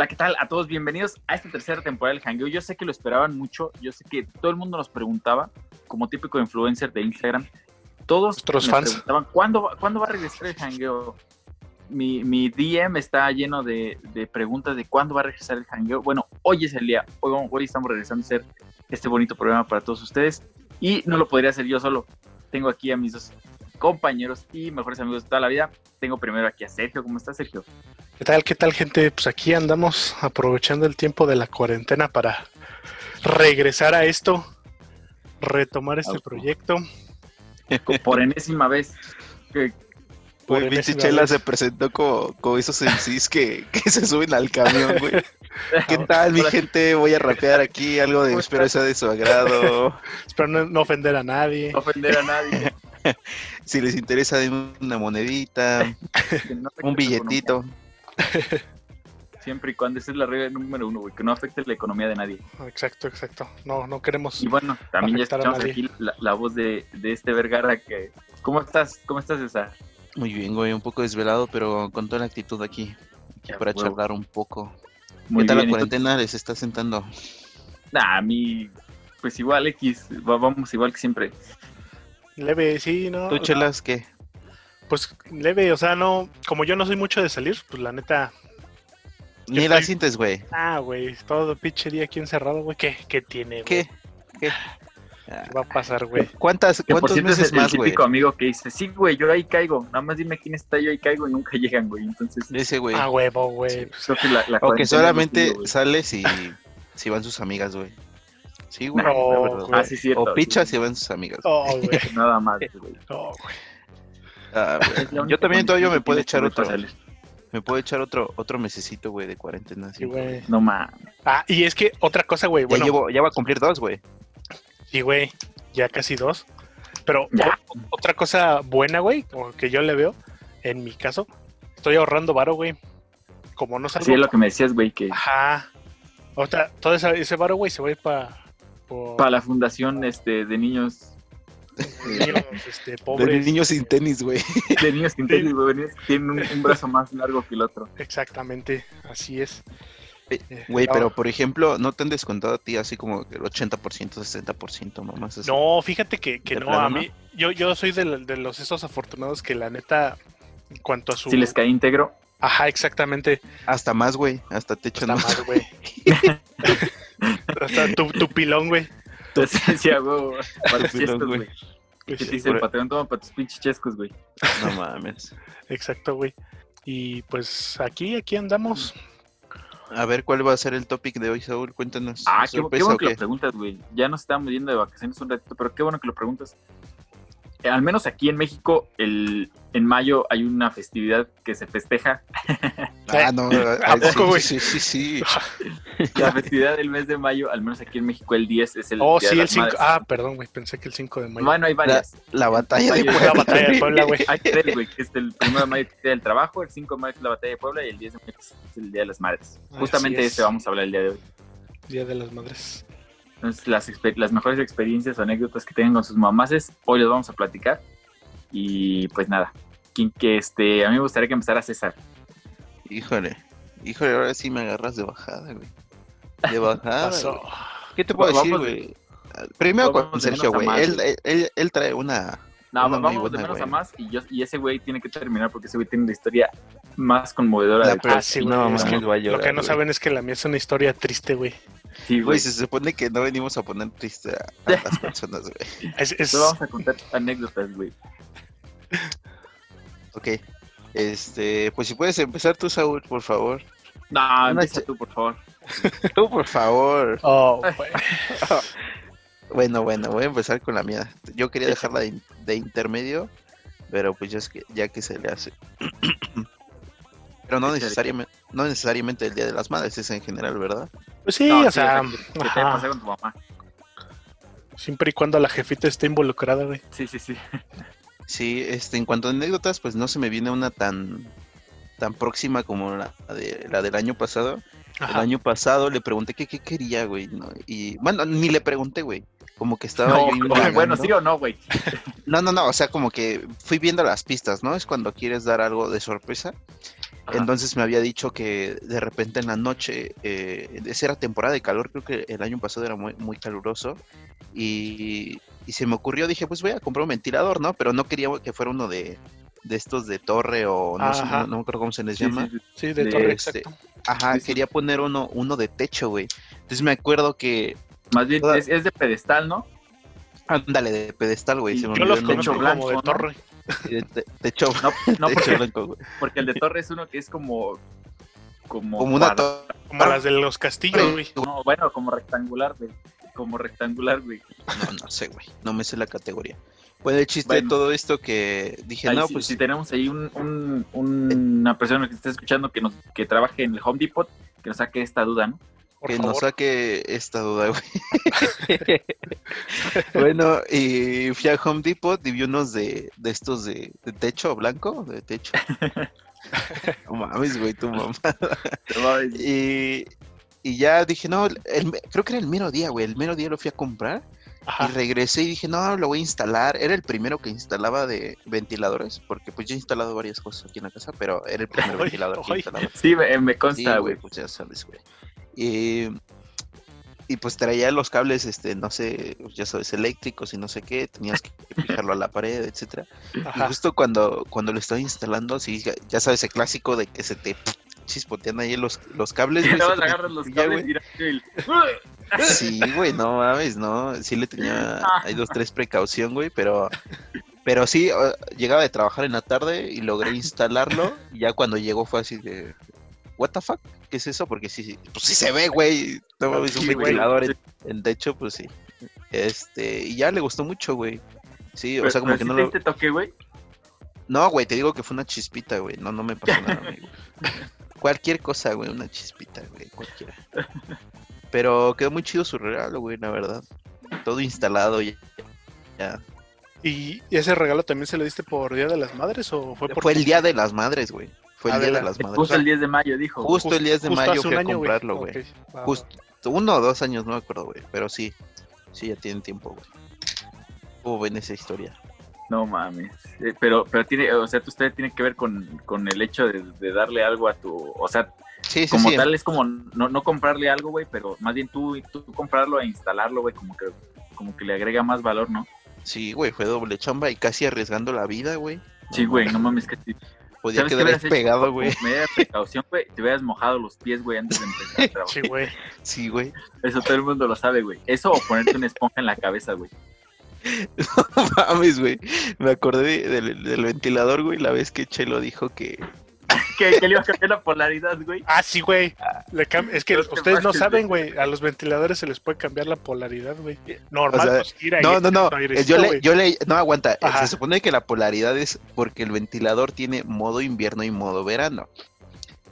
Hola, ¿qué tal? A todos bienvenidos a esta tercera temporada del Hangueo. Yo sé que lo esperaban mucho, yo sé que todo el mundo nos preguntaba, como típico influencer de Instagram, todos Nuestros nos fans. preguntaban, ¿cuándo, ¿cuándo va a regresar el Hangueo? Mi, mi DM está lleno de, de preguntas de cuándo va a regresar el Hangueo. Bueno, hoy es el día, hoy, hoy estamos regresando a hacer este bonito programa para todos ustedes y no lo podría hacer yo solo. Tengo aquí a mis dos compañeros y mejores amigos de toda la vida. Tengo primero aquí a Sergio. ¿Cómo estás, Sergio? ¿Qué tal, qué tal, gente? Pues aquí andamos aprovechando el tiempo de la cuarentena para regresar a esto, retomar este Auto. proyecto. Por enésima vez. Que- Güey, pinche Chela vez. se presentó como, como esos MCs que, que se suben al camión, güey. ¿Qué tal, mi gente? Voy a rapear aquí algo de ¿Cómo espero sea de su agrado. Espero no, no ofender a nadie. no ofender a nadie. Si les interesa, den una monedita, no un billetito. Siempre y cuando esa es la regla número uno, güey, que no afecte la economía de nadie. Exacto, exacto. No, no queremos. Y bueno, también ya escuchamos aquí la, la voz de, de este Vergara que... ¿Cómo estás? ¿Cómo estás, César? Muy bien, güey, un poco desvelado, pero con toda la actitud aquí, aquí Ya, para huevo. charlar un poco. Muy ¿Qué tal bien. la cuarentena les está sentando? Nah, a mí, pues igual X, va- vamos igual que siempre. Leve, sí, ¿no? ¿Tú, Chelas, qué? Pues leve, o sea, no, como yo no soy mucho de salir, pues la neta, Ni la estoy- sientes, güey. ah, güey, todo pinche día aquí encerrado, güey, ¿qué, qué tiene, güey? ¿Qué? ¿Qué? ¿Qué va a pasar, güey? ¿Cuántas, Que ¿Cuántos cierto es meses el, el más, güey? típico amigo que dice, sí, güey, yo ahí caigo. Nada más dime quién está, yo ahí caigo y nunca llegan, güey. Entonces, Ese, güey. Ah, huevo, güey. pues, la O que solamente güey. sale si, si van sus amigas, güey. Sí, güey. No, güey. Ah, sí, cierto. O pichas sí, si van sus amigas. Oh, güey. sí. Nada más, güey. Oh, güey. Ah, Yo también todavía me puedo echar otro, me puedo echar otro, otro mesecito, güey, de cuarentena. Sí, Sí, güey. No mames. Ah, y es que otra cosa, güey. Ya Bueno, llevo, ya va a cumplir dos, güey. sí, güey. Ya casi dos. Pero Ya. o- otra cosa buena, güey, o que yo le veo, en mi caso, estoy ahorrando varo, güey. Como no salgo. Así es lo que me decías, güey, que Ajá. Otra, todo ese, ese varo, güey, se va a ir para. para la fundación este, de niños niños este, De pobres. niños sin tenis, güey. de niños sin tenis, güey, tienen un, un brazo más largo que el otro. Exactamente, así es. Eh, Eh, Güey, no, pero por ejemplo, ¿no te han descontado a ti así como el 80%, 60%, mamás? así? No, fíjate que, que ¿De no, plano, a no? mí, yo, yo soy de, de los esos afortunados que la neta, en cuanto a su... Si les cae íntegro, Ajá, exactamente. Hasta más, güey. Hasta te echan Hasta más. más, güey. Hasta tu, tu pilón, güey. Entonces sí, hago para los Estúpido, chescos, güey. ¿Qué te dice el patrón? Toma para tus pinches chescos, güey. No mames. Exacto, güey. Y pues aquí, aquí andamos. A ver, ¿cuál va a ser el topic de hoy, Saúl? Cuéntanos. Ah, qué, qué ¿Sorpresa bueno que lo preguntas, güey. Ya nos estábamos yendo de vacaciones un ratito, pero qué bueno que lo preguntas. Eh, al menos aquí en México, el, en mayo hay una festividad que se festeja. Ah, no. ¿A ah, poco, sí, güey? Sí, sí, sí. La festividad del mes de mayo, al menos aquí en México, el 10 es el Oh, Día de sí, el las 5. Madres. Ah, perdón, güey. Pensé que el 5 de mayo. Bueno, hay varias. La batalla de Puebla. la batalla de Puebla, güey. Hay tres, güey, que es el 1 de mayo que es el Día del Trabajo, el 5 de mayo es la Batalla de Puebla y el 10 de mayo es el Día de las Madres. Justamente de es. ese vamos a hablar el día de hoy. Día de las Madres. Entonces, las, exper- las mejores experiencias o anécdotas que tengan con sus mamás hoy les vamos a platicar. Y pues nada, quien que este, a mí me gustaría que empezara César. Híjole. Híjole, ahora sí me agarras de bajada, güey. De bajada. ¿Qué te puedo Vamos decir, de- güey? Primero con Sergio, güey. él, él trae una. No, Una vamos de buena, menos a más y, yo, y ese güey tiene que terminar porque ese güey tiene la historia más conmovedora La de pero- sí, no, es que lo que no saben es que la mía es una historia triste, güey. Sí, güey. Se supone que no venimos a poner triste a, a las personas, güey. Es, es- Solo vamos a contar anécdotas, güey. Ok. Este, pues si puedes empezar tú, Saúl, por favor. No, empieza tú, por favor. Tú, por favor. Oh, güey. Bueno, bueno, voy a empezar con la mía. Yo quería dejarla de, de intermedio, pero pues ya, es que, ya que se le hace. pero no Échale. necesariamente, no necesariamente el Día de las Madres, es en general, ¿verdad? Pues sí, No, o sea, que, que te con tu mamá. siempre y cuando la jefita esté involucrada, güey. Sí, sí, sí. Sí, este, en cuanto a anécdotas, pues no se me viene una tan tan próxima como la, de, la del año pasado. El año pasado le pregunté qué, qué quería, güey. ¿no? Y bueno, ni le pregunté, güey. Como que estaba No, yo indagando. bueno, sí o no, güey. No, no, no, o sea, como que fui viendo las pistas, ¿no? Es cuando quieres dar algo de sorpresa. Ajá. Entonces me había dicho que de repente en la noche, eh, esa era temporada de calor, creo que el año pasado era muy, muy caluroso, y, y se me ocurrió, dije, pues voy a comprar un ventilador, ¿no? Pero no quería que fuera uno de, de estos de torre o no sé, no, no me acuerdo cómo se les Sí, llama. sí, sí. Sí, de de torre, este- exacto. Ajá, Sí, sí. quería poner uno, uno de techo, güey. Entonces me acuerdo que, Más bien es, es de pedestal, ¿no? ándale, de pedestal, güey. Me Yo los conozco como de blanco, ¿no? torre. de te- techo, No, no porque, blanco, güey. porque el de torre es uno que es como. Como, Como una torre. Como las de los castillos, güey. No, bueno, como rectangular, güey. Como rectangular, güey. No, no sé, güey. No me sé la categoría. Pues el chiste Bueno. de todo esto que dije, Ahí no, sí- pues si tenemos ahí un, un- un- una persona que esté escuchando que nos que trabaje en el Home Depot, que nos saque esta duda, ¿no? Por que favor. nos saque esta duda, güey. bueno, y fui a Home Depot y vi unos de, de estos de, de techo blanco, de techo. No mames, güey, tu mamá. Y, y ya dije, no, el- creo que era el mero día, güey. El mero día lo fui a comprar Ajá. y regresé y dije, no, lo voy a instalar. Era el primero que instalaba de ventiladores, porque pues yo he instalado varias cosas aquí en la casa, pero era el primer ventilador que instalaba. Sí, me, me Sí, consta, güey, güey. pues ya sabes, güey. Y, y pues traía los cables, este, no sé, ya sabes, eléctricos y no sé qué, tenías que fijarlo a la pared, etcétera. Y justo cuando, cuando lo estaba instalando, sí, ya, ya sabes, el clásico de que se te chispotean ahí los, los cables. güey, agarras los cables güey. el... Sí, güey, no mames, no. Sí le tenía, hay dos, tres precaución, güey, pero, pero sí, eh, llegaba de trabajar en la tarde y logré instalarlo. Y ya cuando llegó fue así de, ¿What the fuck? ¿Qué es eso? Porque sí, sí, pues sí se ve, güey. No mames, un ventilador en, en techo, pues sí. Este, y ya le gustó mucho, güey. Sí, o sea, como que sí no te lo. diste toque, güey. No, güey, te digo que fue una chispita, güey. No, no me pasó nada, amigo. Cualquier cosa, güey, una chispita, güey, cualquiera. Pero quedó muy chido su regalo, güey, la verdad. Todo instalado ya. ya. ¿Y ese regalo también se lo diste por Día de las Madres o fue por Fue el día de las madres, güey. Fue el día de de la- las madres. Justo el 10 de mayo, dijo. Justo el 10 de mayo fui a año, comprarlo, güey. Justo uno o dos años, no me acuerdo, güey. Pero sí, sí, ya tienen tiempo, güey. ¿Cómo ven esa historia? No mames. Eh, pero, pero tiene, o sea, usted tiene que ver con, con el hecho de, de darle algo a tu, o sea, Sí, sí, como sí. tal es como no, no comprarle algo, güey, pero más bien tú, tú comprarlo e instalarlo, güey, como que, como que le agrega más valor, ¿no? Sí, güey, fue doble chamba y casi arriesgando la vida, güey. Sí, güey, no mames que sí. Podía ¿Sabes qué quedar hubieras hecho? pegado, güey. De precaución, güey, te hubieras mojado los pies, güey, antes de empezar a trabajar. Sí, güey. Sí, güey. Eso todo el mundo lo sabe, güey. Eso o ponerte una esponja en la cabeza, güey. No mames, güey. Me acordé del, del ventilador, güey, la vez que Chelo dijo que. Que, que le iba a cambiar la polaridad, güey. Ah, sí, güey. Le cam- Es que No te ustedes no saben, güey. A los ventiladores se les puede cambiar la polaridad, güey. Normal, O sea, pues, ir ahí, No, no, no. su eh, Yo le, yo le. No, aguanta. eh, Ajá. Se supone que la polaridad es porque el ventilador tiene modo invierno y modo verano.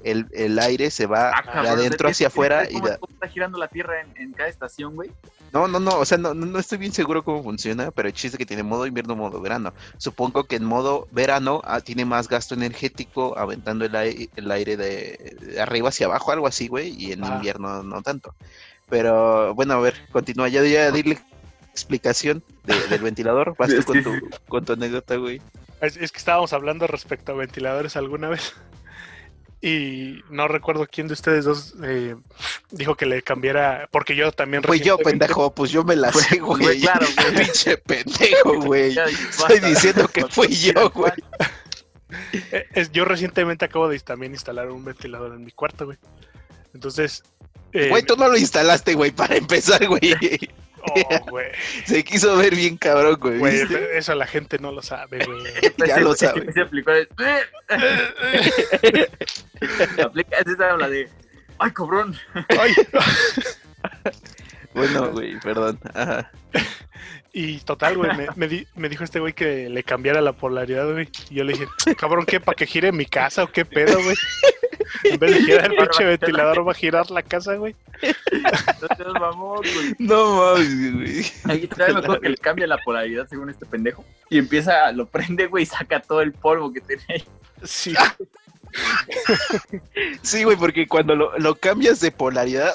El, el aire se va Ah, de adentro ¿ves- hacia afuera y cómo está girando la Tierra en, en cada estación, güey? No, no, no, o sea, no, no, estoy bien seguro cómo funciona, pero el chiste es que tiene modo invierno, modo verano. Supongo que en modo verano ah, tiene más gasto energético aventando el, ai- el aire de, de arriba hacia abajo, algo así, güey, y en invierno no tanto. Pero bueno, a ver, continúa, ya ya di la explicación de- del ventilador, vas tú con tu, con tu anécdota, güey. Es, es que estábamos hablando respecto a ventiladores alguna vez. Y no recuerdo quién de ustedes dos eh, dijo que le cambiara. Porque yo también. Pues yo, recientemente- pendejo, pues yo me la sé, güey. claro, güey. Pinche pendejo, güey. Ya, Estoy diciendo que fui yo, güey. Eh, yo recientemente acabo de también instalar un ventilador en mi cuarto, güey. Entonces. eh, Güey, tú no lo instalaste, güey, para empezar, güey. oh, güey. Se quiso ver bien cabrón, güey. Eso la gente no lo sabe, güey. Ya lo Ese- sabe. ese aplicó el- Aplica esa habla de. ¡Ay, cobrón! Ay, Bueno, güey, perdón. Ajá. Y total, güey, me, me di- me dijo este güey que le cambiara la polaridad, güey. Y yo le dije, cabrón, ¿qué? ¿Para que gire mi casa o qué pedo, güey? En vez de girar el pinche ventilador, va a girar la casa, güey. No seas mamón, güey. No mames, güey. Aquí todavía me acuerdo que le cambia la polaridad según este pendejo. Y empieza, lo prende, güey, y saca todo el polvo que tiene ahí. Sí, Sí, güey, porque cuando lo, lo cambias de polaridad,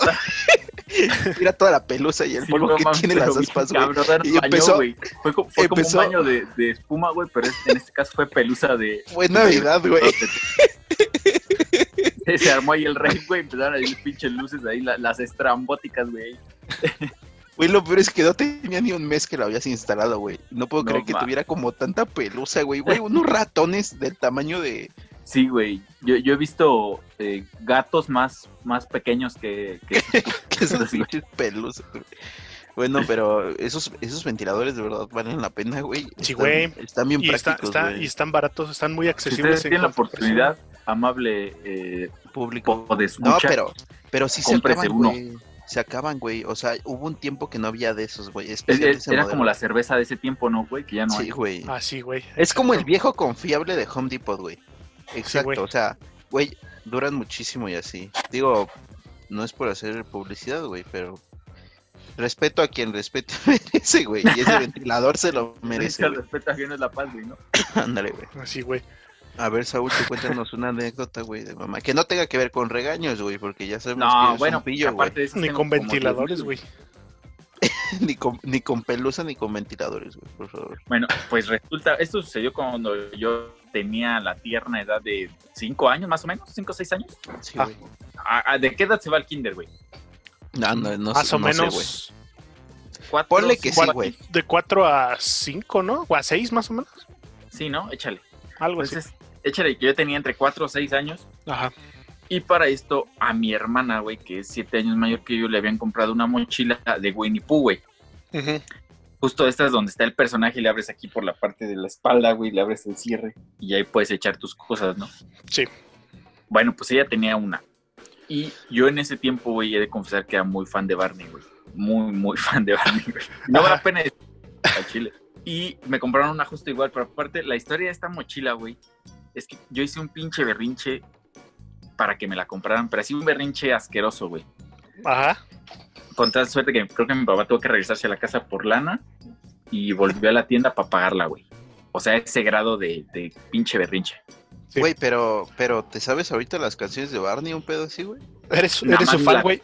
mira toda la pelusa y el Sí, polvo no que tiene las aspas, güey. cabrón, no Y bañó, empezó- güey. Fue, como, fue como un baño de, de espuma, güey, pero en este caso fue pelusa de... Fue Navidad, güey. Se, se armó ahí el rey, güey, empezaron a ir pinches luces ahí, la- las estrambóticas, güey. Güey, lo peor es que no tenía ni un mes que lo habías instalado, güey. No puedo No creer que ma- tuviera como tanta pelusa, güey. Güey, unos ratones del tamaño de... Sí, güey. Yo, yo he visto eh, gatos más, más pequeños que, que que pinches pelusas, güey. Bueno, pero esos, esos ventiladores de verdad valen la pena, güey. Sí, güey. Están bien Y, prácticos, está- y están baratos, están muy si accesibles. ustedes en tienen la oportunidad, amable eh, Público. de No, escucha, pero, pero sí se acaban, uno. güey. Se acaban, güey. O sea, hubo un tiempo que no había de esos, güey. es- era modelo. como la cerveza de ese tiempo, ¿no, güey? Que ya no Sí, hay. güey. Ah, sí, güey. Es como el viejo confiable de Home Depot, güey. Exacto, güey. o sea, güey, duran muchísimo y así. Digo, no es por hacer publicidad, güey, pero respeto a quien respeto merece, güey. Y ese ventilador se lo merece, el respeto ajeno es la paz, güey, ¿no? Ándale, güey. Así, güey. A ver, Saúl, tú cuéntanos una anécdota, güey, de mamá. Que no tenga que ver con regaños, güey, porque ya sabemos que No, eres bueno, un pillo, güey. aparte de eso. Ni con ventiladores, 10,000, güey. Ni con, ni con pelusa ni con ventiladores, güey, por favor. Bueno, pues resulta, esto sucedió cuando yo tenía la tierna edad de 5 años, más o menos, 5 o 6 años. Sí, Ah. güey. ¿A- a- ¿De qué edad se va el kinder, güey? No, no, no, Más sé- o no sé, güey. menos ¿Cuatro, Ponle que sí, cinco güey. de 4 a 5, ¿no? O a 6 más o menos. Sí, ¿no? Échale. Algo así. Entonces, échale que yo tenía entre 4 o 6 años. Ajá. Y para esto, a mi hermana, güey, que es 7 años mayor que yo, le habían comprado una mochila de Winnie Pooh, güey. Ujú. Justo esta es donde está el personaje, le abres aquí por la parte de la espalda, güey, le abres el cierre y ahí puedes echar tus cosas, ¿no? Sí. Bueno, pues ella tenía una. Y yo en ese tiempo, güey, he de confesar que era muy fan de Barney, güey. Muy, muy fan de Barney, güey. No me da pena decir al chile. Y me compraron una justo igual, pero aparte, la historia de esta mochila, güey, es que yo hice un pinche berrinche para que me la compraran, pero así un berrinche asqueroso, güey. Ajá. Con tal suerte que creo que mi papá tuvo que regresarse a la casa por lana y volvió a la tienda para pagarla, güey. O sea, ese grado de, de pinche berrinche. Sí. Güey, pero, pero, ¿te sabes ahorita las canciones de Barney, un pedo así, güey? Eres, eres su más fan, güey.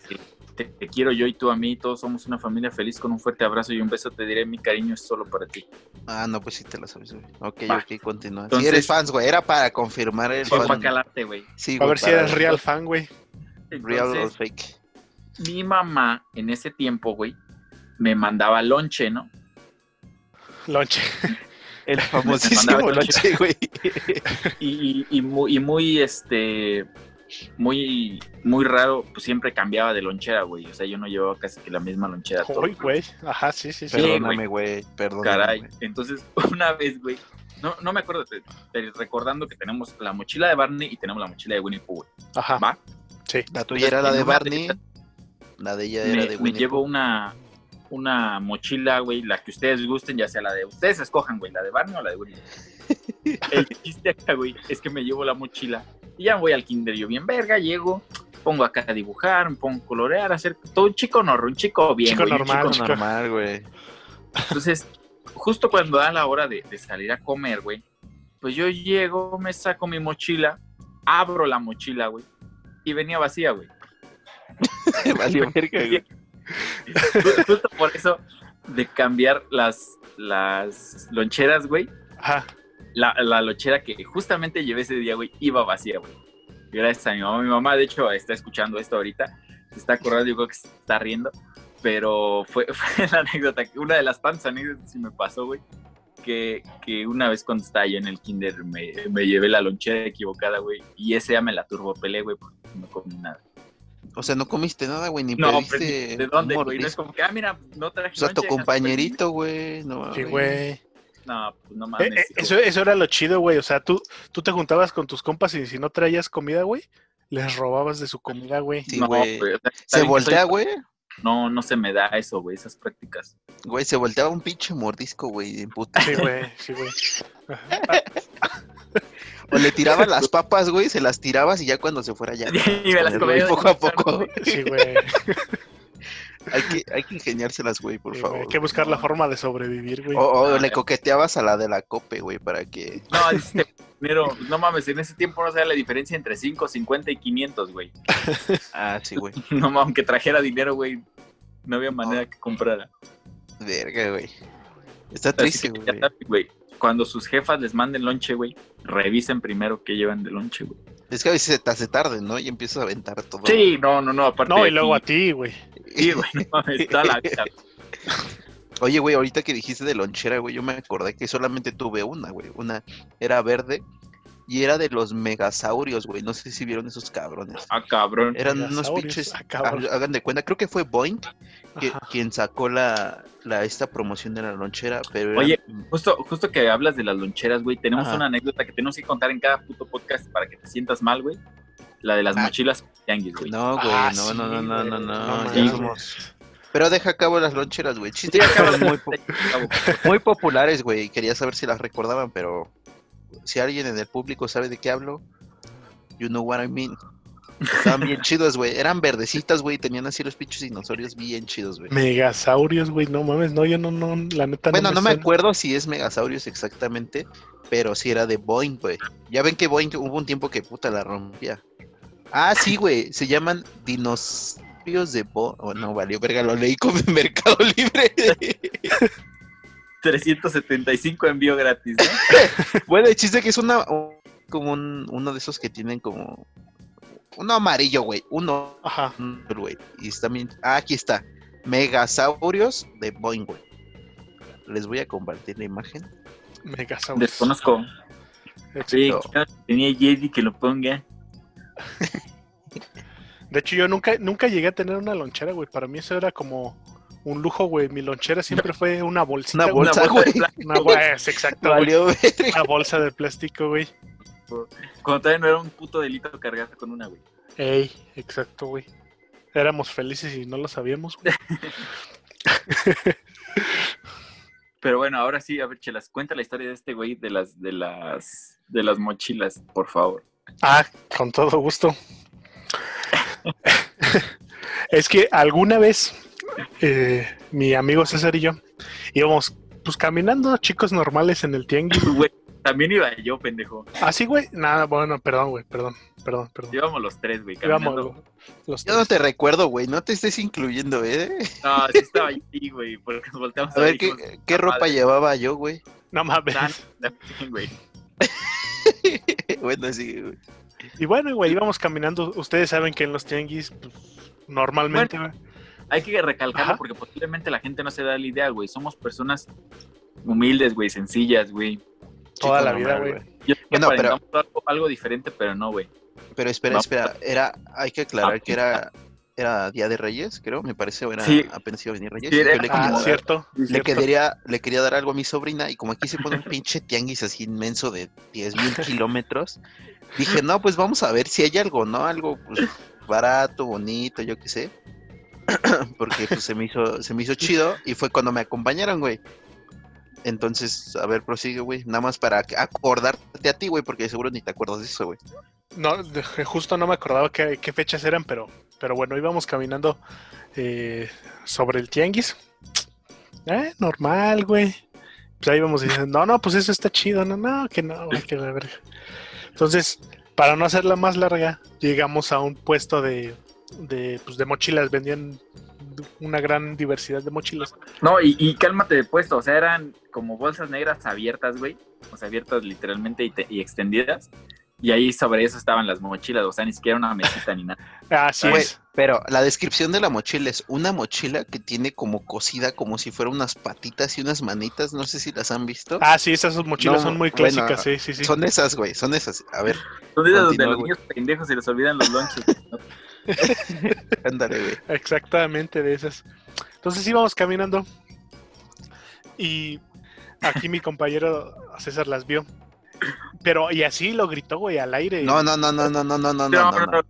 Te, te quiero yo y tú a mí, todos somos una familia feliz con un fuerte abrazo y un beso. Te diré, mi cariño es solo para ti. Ah, no, pues sí te la sabes, güey. Ok, Va. ok, continúa. Entonces- si eres fans, güey, era para confirmar el Fue fan. para calarte, güey. Sí, A güey, ver si eres real fan, güey. Real o fake. mi mamá en ese tiempo, güey, me mandaba lonche, ¿no? Lonche. El famosísimo mandaba lonche, güey. Y, y- y muy, y muy, este, muy, muy raro, pues siempre cambiaba de lonchera, güey. O sea, yo no llevaba casi que la misma lonchera. todo Uy, güey. Ajá, sí, sí, sí. Perdóname, güey. Perdóname. Caray. Entonces, una vez, güey, no, no me acuerdo, te- te- recordando que tenemos la mochila de Barney y tenemos la mochila de Winnie Pooh, güey. Ajá. ¿Va? Sí. La tuya era la de Barney. La de ella era Me, de me Winnie llevo Pooh. una, una mochila, güey, la que ustedes gusten, ya sea la de ustedes escojan, güey, la de Barney o la de. Pooh. El chiste acá, güey, es que me llevo la mochila y ya voy al kinder yo bien verga, llego, pongo acá a dibujar, me pongo a colorear, a hacer todo un chico norro, un chico bien, Chico güey, un normal, chico chico. Normal, güey. Entonces, justo cuando da la hora de, de salir a comer, güey, pues yo llego, me saco mi mochila, abro la mochila, güey, y venía vacía, güey. Valió verga, güey. Ju- Justo por eso de cambiar las, las loncheras, güey, Ajá. la, la lonchera que justamente llevé ese día, güey, iba vacía, güey. Gracias a mi mamá. Mi mamá, de hecho, está escuchando esto ahorita, se está acordando, yo creo que se está riendo, pero fue, fue la anécdota, una de las tantas anécdotas que me pasó, güey, que, que una vez cuando estaba yo en el kinder me, me llevé la lonchera equivocada, güey, y ese ya me la turbopelé, güey, porque no comí nada. O sea, no comiste nada, güey, ni No, pediste pero ¿de dónde, güey? No es como que, ah, mira, no traje O sea, tu compañerito, güey. No, Sí, güey. No, pues no Eh, mames. eh, eso, eso era lo chido, güey. O sea, tú, tú te juntabas con tus compas y si no traías comida, güey, les robabas de su comida, güey. Sí, no, güey. Se voltea, soy- güey. No, no se me da eso, güey, esas prácticas. Güey, se volteaba un pinche mordisco, güey, en puta. Sí, güey, sí, güey. O le tiraba las papas, güey, se las tirabas y ya cuando se fuera ya. y me las comía poco a poco. Sí, güey. Hay que, hay que ingeniárselas, güey, por Sí, favor. Hay que buscar la forma de sobrevivir, güey. O, o Ah, le coqueteabas a la de la cope, güey, para que. No, dinero, no mames, en ese tiempo no sabía la diferencia entre 5, 50 y 500, güey. Ah, sí, güey. No mames, aunque trajera dinero, güey, no había manera que comprara. Verga, güey. Está triste, güey. Cuando sus jefas les manden lonche, güey, revisen primero qué llevan de lonche, güey. Es que a veces se te hace tarde, ¿no? Y empiezas a aventar todo. Sí, no, no, no, aparte No, y luego a ti, güey. Sí, güey, no está la Oye, güey, ahorita que dijiste de lonchera, güey, yo me acordé que solamente tuve una, güey. Una era verde y era de los megasaurios, güey. No sé si vieron esos cabrones. Ah, cabrón. Eran unos pinches. ah, Hagan de cuenta, creo que fue Boeing que- quien sacó la, la esta promoción de la lonchera, pero eran- Oye, Justo, justo que hablas de las loncheras, güey, tenemos Ajá. una anécdota que tenemos que contar en cada puto podcast para que te sientas mal, güey. La de las Ah. mochilas tianguis, güey. no, güey, Ah, no, sí, no, no, no, no, no, no ya somos- Pero deja a cabo las loncheras, güey. Muy, po- muy populares, güey. Quería saber si las recordaban, pero si alguien en el público sabe de qué hablo, you know what I mean. Estaban bien chidos, güey. Eran verdecitas, güey. Tenían así los pinches dinosaurios bien chidos, güey. Megasaurios, güey, no mames, no, yo no, no, la neta Bueno, no me suena. acuerdo si es Megasaurios exactamente, pero sí era de Boeing, güey. Ya ven que Boeing hubo un tiempo que puta la rompía. Ah, sí, güey. Se llaman dinosaurios de Bo... Oh, no, valió, verga, lo leí como en Mercado Libre. 375 envío gratis, ¿no? bueno, el chiste que es una... Como un- uno de esos que tienen como... Uno amarillo, güey. Uno, Ajá, güey. Y bien... Ah, aquí está. Megasaurios de Boeing, güey. Les voy a compartir la imagen. Megasaurios. Desconozco. Sí, tenía Jedi que lo ponga. De hecho, yo nunca, nunca llegué a tener una lonchera, güey. Para mí eso era como un lujo, güey. Mi lonchera siempre fue una bolsita. Una güey. bolsa, Una bolsa de güey. plástico. Una bolsa, es exacto, güey. Valió, verga. Una bolsa de plástico, güey. Cuando todavía no era un puto delito cargarse con una, güey. Ey, exacto, güey. Éramos felices y no lo sabíamos, güey. Pero bueno, ahora sí, a ver, Chelas, cuenta la historia de este güey de las, de las, de las mochilas, por favor. Ah, con todo gusto. es que alguna vez eh, mi amigo César y yo íbamos pues caminando chicos normales en el tianguis. Güey, también iba yo, pendejo. Así, güey. Nada, bueno, perdón, güey, perdón, perdón, perdón. Íbamos los tres, güey, Íbamos caminando. los Yo no tres. te recuerdo, güey. No te estés incluyendo, ¿eh? No, sí estaba ahí, güey, porque nos volteamos A ver, y ¿qué, dijimos, qué "Ah, ropa madre, llevaba yo, güey? No mames. güey. bueno, sí, güey. Y bueno, güey, íbamos caminando. Ustedes saben que en los tianguis, pues, normalmente, güey. Hay que recalcarlo Ajá. porque posiblemente la gente no se da la idea, güey. Somos personas humildes, güey, sencillas, güey. Toda la vida, güey. Yo sé que Bueno, pero- algo, algo diferente, pero no, güey. Pero espera, Vamos. espera. Era, hay que aclarar Ah. que era, era Día de Reyes, creo, me parece, o era Sí. apenas iba a venir Reyes. Sí, era- le, Ah, dar, cierto. le, cierto. quería, le quería dar algo a mi sobrina y como aquí se pone un pinche tianguis así inmenso de 10 mil kilómetros, dije, no, pues vamos a ver si hay algo, ¿no? Algo pues, barato, bonito, yo qué sé. Porque pues se me hizo, se me hizo chido y fue cuando me acompañaron, güey. Entonces, a ver, prosigue, güey. Nada más para acordarte a ti, güey, porque seguro ni te acuerdas de eso, güey. No, de- justo no me acordaba qué, qué fechas eran, pero, pero bueno, íbamos caminando eh, sobre el tianguis. Eh, normal, güey. Pues ahí íbamos diciendo, no, no, pues eso está chido, no, no, que no, güey, que la verga. Entonces, para no hacerla más larga, llegamos a un puesto de, de, pues, de mochilas, vendían una gran diversidad de mochilas. No, y, y cálmate de puesto, o sea, eran como bolsas negras abiertas, güey. O sea, abiertas literalmente y, te- y extendidas. Y ahí sobre eso estaban las mochilas, o sea, ni siquiera una mesita ni nada. Así es. Pero la descripción de la mochila es una mochila que tiene como cosida como si fuera unas patitas y unas manitas, no sé si las han visto. Ah, sí, esas mochilas No, son muy bueno, clásicas, sí, sí, sí. Son esas, güey, son esas. A ver, Son de esas donde los güey. niños pendejos se les olvidan los lonches. ¿no? ándale, güey. Exactamente de esas. Entonces íbamos caminando y aquí mi compañero César las vio. Pero y así lo gritó, güey, al aire. No, no, no, no, no, no, no, no, no, No, no, no, no. no.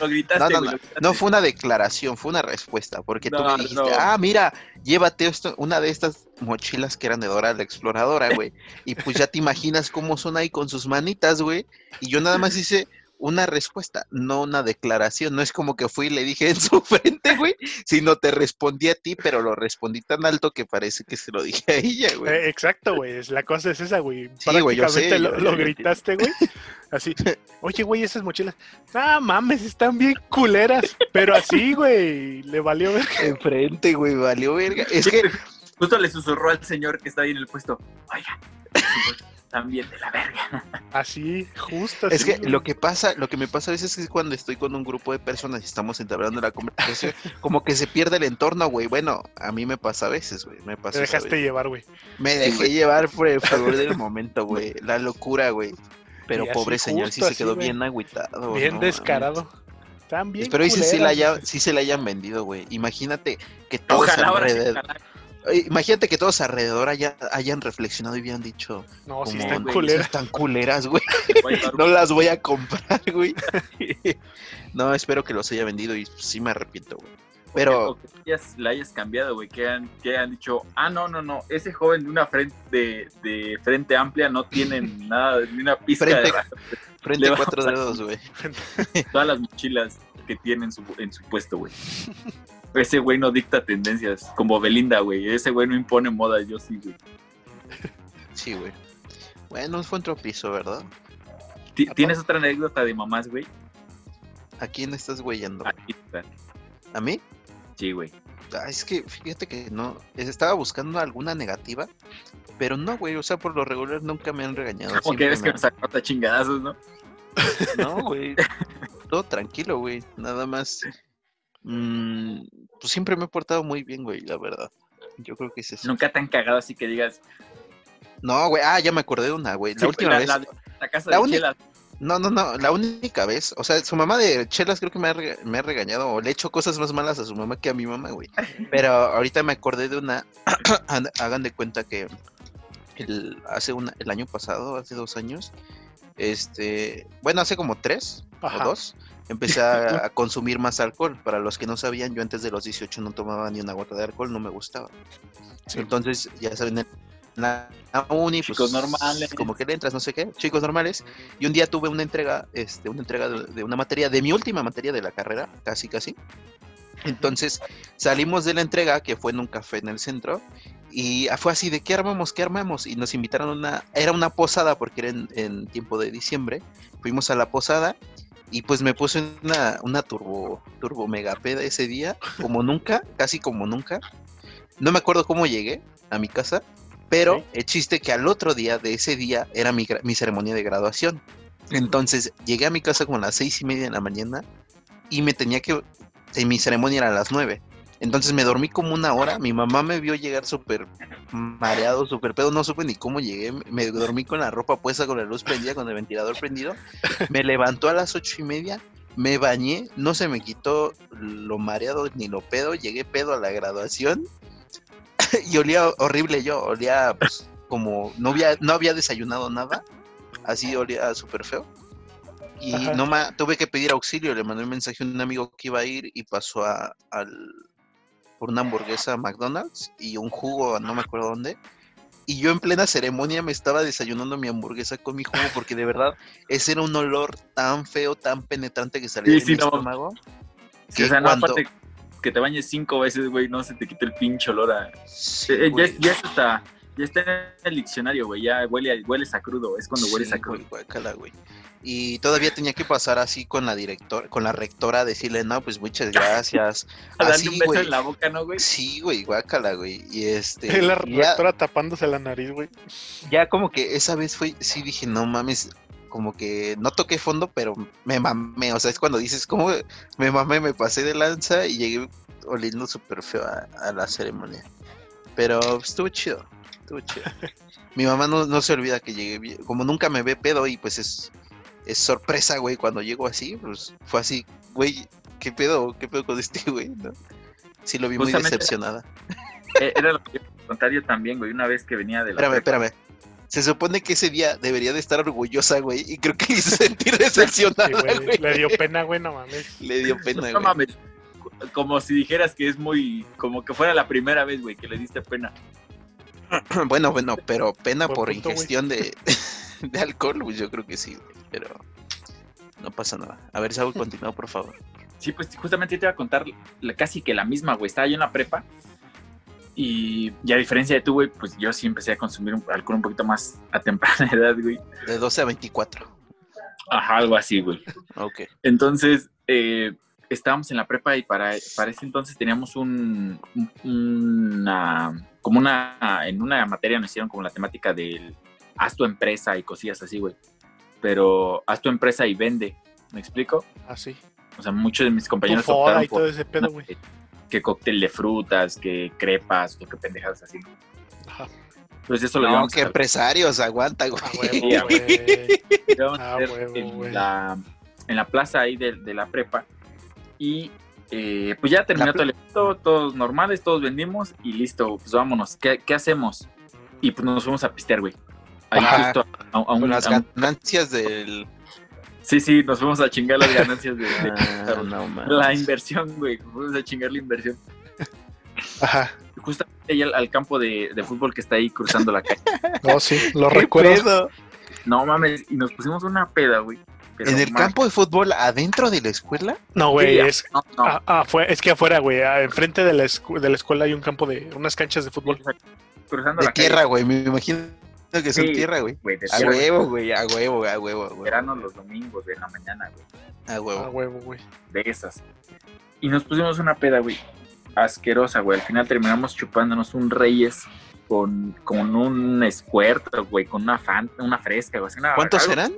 Lo gritaste, No, no, güey, no. lo gritaste. No fue una declaración, fue una respuesta, porque tú No, me dijiste, no. ah, mira, llévate esto, una de estas mochilas que eran de Dora la Exploradora, güey, y pues ya te imaginas cómo son ahí con sus manitas, güey, y yo nada más hice una respuesta, no una declaración, no es como que fui y le dije en su frente, güey, sino te respondí a ti, pero lo respondí tan alto que parece que se lo dije a ella, güey. Eh, exacto, güey. es- La cosa es esa, güey. Sí, güey, yo sé, lo, yo- lo yo- gritaste, güey. Así. Oye, güey, esas mochilas. Ah, mames, están bien culeras. Pero así, güey. Le valió ver. Enfrente, güey, valió verga. Es que Justo le susurró al señor que está ahí en el puesto. Oiga, también de la verga. Así, justo Es así, que lo que pasa, lo que me pasa a veces es que cuando estoy con un grupo de personas y estamos entablando la conversación, como que se pierde el entorno, güey. Bueno, a mí me pasa a veces, güey. Me pasa Te dejaste llevar, güey. Me dejé llevar por el favor del momento, güey. La locura, güey. Pero pobre señor, sí se quedó bien agüitado. Bien no descarado. Bien Espero y sí, se la culeras, haya, sí se la hayan vendido, güey. Imagínate que todos Ojalá ahora sí, alrededor, ojalá. Oye, imagínate que todos alrededor haya- hayan reflexionado y habían dicho, No, como, están güey, culeras. están culeras, güey. No las voy a comprar, güey. No, espero que los haya vendido y sí me arrepiento, güey. Pero O que hayas- la hayas cambiado, güey, que han, que han dicho, ah, no, no, no, ese joven de una frente de, de frente amplia no tiene nada, ni una pizca Frente- de frente le cuatro dedos, güey. todas las mochilas que tiene en su, en su puesto, güey. Ese güey no dicta tendencias, como Belinda, güey. Ese güey no impone moda, yo sí, güey. Sí, güey. Bueno, fue un tropiezo, ¿verdad? Ti- ¿Tienes otra anécdota de mamás, güey? ¿A quién estás güeyando? Aquí está. ¿A mí? Sí, güey. Ah, es que fíjate que no. Estaba buscando alguna negativa, pero no, güey. O sea, por lo regular nunca me han regañado. Como que ves me que nos acorta chingadazos, ¿no? No, güey. Todo tranquilo, güey. Nada más. Mm, pues siempre me he portado muy bien, güey, la verdad. Yo creo que es eso. Nunca tan cagado así que digas. No, güey. Ah, ya me acordé de una, güey. La sí, última la, vez. la la casa la de uni- chelas. No, no, no. La única vez. O sea, su mamá de Chelas creo que me ha, rega- me ha regañado o le he hecho cosas más malas a su mamá que a mi mamá, güey. Pero ahorita me acordé de una. Hagan- Hagan de cuenta que el, hace una, el año pasado, hace dos años. Este. Bueno, hace como tres Ajá. o dos. Empecé a, a consumir más alcohol. Para los que no sabían, yo antes de los 18 no tomaba ni una gota de alcohol, no me gustaba. Sí. Entonces, ya saben, en la, uni, pues, Chicos normales. como que le entras, no sé qué, chicos normales. Y un día tuve una entrega, este, una entrega de, de una materia, de mi última materia de la carrera, casi, casi. Entonces, salimos de la entrega, que fue en un café en el centro, y fue así de, ¿qué armamos? ¿Qué armamos? Y nos invitaron a una, era una posada, porque era en, en tiempo de diciembre. Fuimos a la posada, y pues me puse una, una turbo, turbo mega peda ese día, como nunca, casi como nunca. No me acuerdo cómo llegué a mi casa, pero el chiste que al otro día de ese día era mi, mi ceremonia de graduación. Entonces llegué a mi casa como a las seis y media de la mañana y me tenía que... mi ceremonia era a las nueve. Entonces me dormí como una hora. Mi mamá me vio llegar súper mareado, súper pedo. No supe ni cómo llegué. Me dormí con la ropa puesta, con la luz prendida, con el ventilador prendido. Me levantó a las ocho y media. Me bañé. No se me quitó lo mareado ni lo pedo. Llegué pedo a la graduación. y olía horrible yo. Olía pues, como... No había, no había desayunado nada. Así olía súper feo. Y Ajá. no ma- tuve que pedir auxilio. Le mandé un mensaje a un amigo que iba a ir y pasó a, al, por una hamburguesa a McDonald's y un jugo a no me acuerdo dónde. Y yo en plena ceremonia me estaba desayunando mi hamburguesa con mi jugo porque de verdad ese era un olor tan feo, tan penetrante que salía Sí, de sí, mi no. estómago. Sí, que o sea, no, cuando- aparte que te bañes cinco veces, güey, no se te quite el pinche olor a... Sí, Eh, eh, ya, ya está, ya está en el diccionario, güey, ya huele a, hueles a crudo, es cuando hueles Sí, a crudo. güey, guácala, güey. Y todavía tenía que pasar así con la directora, con la rectora, decirle, no, pues muchas gracias. A darle Así, un beso güey. en la boca, ¿no, güey? Sí, güey, guácala, güey. Y este. la ya- rectora tapándose la nariz, güey. ya como que esa vez fue, sí dije, no mames, como que no toqué fondo, pero me mamé, o sea, es cuando dices, como me mamé, me pasé de lanza y llegué oliendo súper feo a, a la ceremonia. Pero estuvo chido, estuvo chido. Mi mamá no, no se olvida que llegué bien, como nunca me ve pedo y pues es, es sorpresa, güey, cuando llego así, pues fue así, güey, ¿qué pedo? ¿Qué pedo con este güey? ¿no? Sí lo vi muy Justamente- decepcionada. Eh, Era lo que iba a contar yo también, güey, una vez que venía de la... Espérame, espérame. Se supone que ese día debería de estar orgullosa, güey, y creo que hizo sentir decepcionada, Sí, güey. güey. Le dio pena, güey, no mames. Le dio pena, No güey. mames, como si dijeras que es muy... Como que fuera la primera vez, güey, que le diste pena. Bueno, bueno, pero pena por punto, ingestión de, de alcohol, pues yo creo que sí, güey, pero no pasa nada. A ver, Saúl, continúa, por favor. Sí, pues justamente te iba a contar casi que la misma, güey. Estaba yo en la prepa y, y a diferencia de tú, güey, pues yo sí empecé a consumir un- alcohol un poquito más a temprana edad, güey. De 12 a 24. Ajá, algo así, güey. Ok. Entonces, eh, estábamos en la prepa y para, para ese entonces teníamos un, un- una, como una, en una materia nos hicieron como la temática del, haz tu empresa y cosillas así, güey. Pero haz tu empresa y vende, ¿me explico? Así. O sea, muchos de mis compañeros optaron y todo ese pedo, güey. que, que cóctel de frutas, que crepas, o que pendejadas así. Ajá. Pues eso lo No, que a, empresarios, aguanta, güey. A Sí, huevo, a güey. Ah, huevo, en, güey. la, en la plaza ahí de, de la prepa. Y eh, pues ya terminó todo el evento, todos normales, todos vendimos y listo, pues vámonos. ¿Qué, qué hacemos? Y pues nos fuimos a pistear, güey. Ahí Ajá. justo a, a un- Con las a un- ganancias del. Sí, sí, nos fuimos a chingar las ganancias de, de- Ah, no, la inversión, güey. Fuimos a chingar la inversión. Ajá. Justamente ahí al, al campo de, de fútbol que está ahí cruzando la calle. No, sí, lo ¿Qué recuerdo. pedo? No mames, y nos pusimos una peda, güey. Pero ¿En el más- campo de fútbol adentro de la escuela? No, güey, es. No, no. fue- es que afuera, güey, enfrente de la, de la escuela hay un campo de unas canchas de fútbol. cruzando De la tierra, güey. Me imagino que son Sí. tierra, güey. A huevo, güey. A huevo, a huevo, a huevo. verano los domingos de la mañana, güey. A huevo. huevo, güey. De esas. Y nos pusimos una peda, güey. Asquerosa, güey. Al final terminamos chupándonos un Reyes con, con un squirt, güey, con una fan, una fresca, güey. ¿Cuántos algo- eran?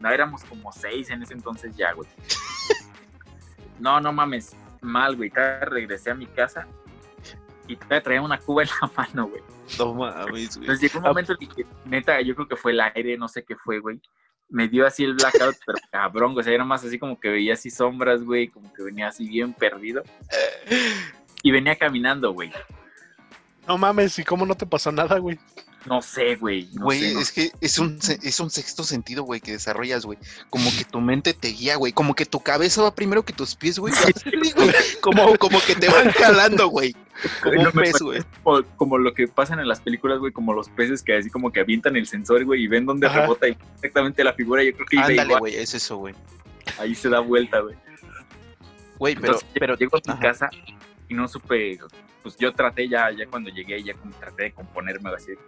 No, éramos como seis en ese entonces ya, güey. No, no mames. Mal, güey. Regresé a mi casa y todavía traía una cuba en la mano, güey. No mames, güey. Entonces llegó un momento en el que, neta, yo creo que fue el aire, no sé qué fue, güey. Me dio así el blackout, pero cabrón, güey. O sea, era más así como que veía así sombras, güey. Como que venía así bien perdido. Y venía caminando, güey. No mames, ¿y cómo no te pasó nada, güey? No sé, güey. No Güey, sé, no es que es un, es un sexto sentido, güey, que desarrollas, güey. Como que tu mente te guía, güey. Como que tu cabeza va primero que tus pies, güey. Como, como que te van jalando, güey. Como No un pez, güey. como, como lo que pasan en las películas, güey, como los peces que así como que avientan el sensor, güey, y ven dónde Ajá. rebota y exactamente la figura. Yo creo que Ándale, güey, es eso, güey. Ahí se da vuelta, güey. Güey, pero, pero, llego a mi casa y no supe, pues yo traté ya, ya cuando llegué, ya traté de componerme así, de que,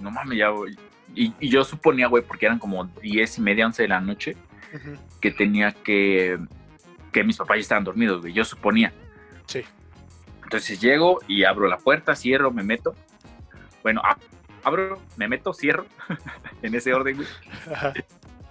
no mames, ya, güey. Y, y yo suponía, güey, porque eran como diez y media, once de la noche, Ujú. que tenía que, que mis papás ya estaban dormidos, güey, yo suponía. Sí. Entonces llego y abro la puerta, cierro, me meto. Bueno, ab- abro, me meto, cierro, en ese orden, güey. Ajá.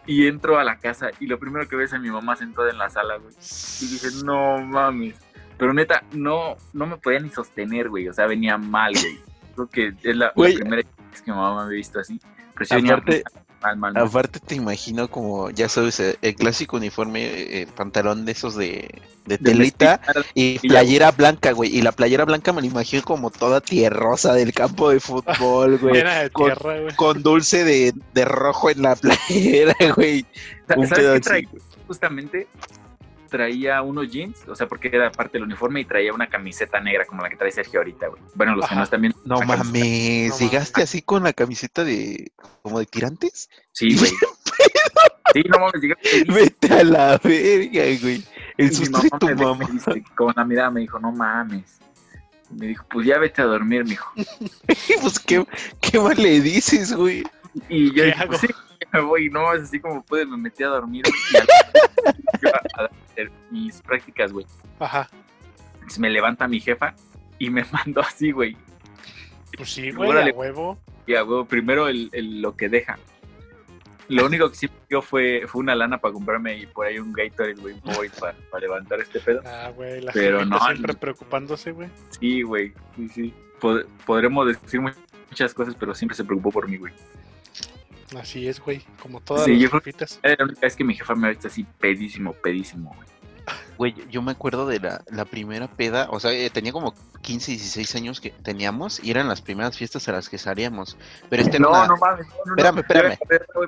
Y entro a la casa y lo primero que ves es a mi mamá sentada en la sala, güey. Y dije, no mames. Pero neta, no, no me podía ni sostener, güey. O sea, venía mal, güey. Creo que es la, primera vez que mi mamá me había visto así. Pero sí venía Aparte- mal, mal, mal. Aparte te imagino como, ya sabes, eh, el clásico uniforme, eh, pantalón de esos de, de De telita vestir- y playera blanca, güey. Y la playera blanca me la imagino como toda tierrosa del campo de fútbol, güey. Llena de con- tierra, güey. Con dulce de, de rojo en la playera, güey. ¿Sabes qué traía? Justamente traía unos jeans, o sea, porque era parte del uniforme y traía una camiseta negra como la que trae Sergio ahorita, güey. Bueno, los que Ajá. no están viendo. No camiseta- mames, No ¿llegaste así con la camiseta de como de tirantes? Sí, güey. Sí, no mames, llegué feliz. Vete a la verga, güey. El susto de mamá tu me, mamá. dice, con la mirada me dijo, no mames. Me dijo, pues ya vete a dormir, mijo. pues, ¿qué, ¿qué más le dices, güey? Y yo ¿Qué dije, hago? pues sí, me voy, no, es así como pude, me metí a dormir y a, a hacer mis prácticas, güey. Ajá. Entonces me levanta mi jefa y me mandó así, güey. Pues sí, güey, a huevo. Y a huevo, primero el, el- lo que deja. Lo único que sí dio fue, fue una lana para comprarme y por ahí un Gatorade, güey, Powerade para, para levantar este pedo. Ah, güey, la Pero gente no, siempre no. preocupándose, güey. Sí, güey, sí, sí. Pod- podremos decir mu- muchas cosas, pero siempre se preocupó por mí, güey. Así es, güey. Como todas Sí, las yo creo- la única vez que mi jefa me ha visto así pedísimo, pedísimo, güey. Güey, yo me acuerdo de la, la primera peda, o sea, eh, tenía como 15, 16 años que teníamos y eran las primeras fiestas a las que salíamos. Pero este No, una- no mames. No, no, Espérame, espérame.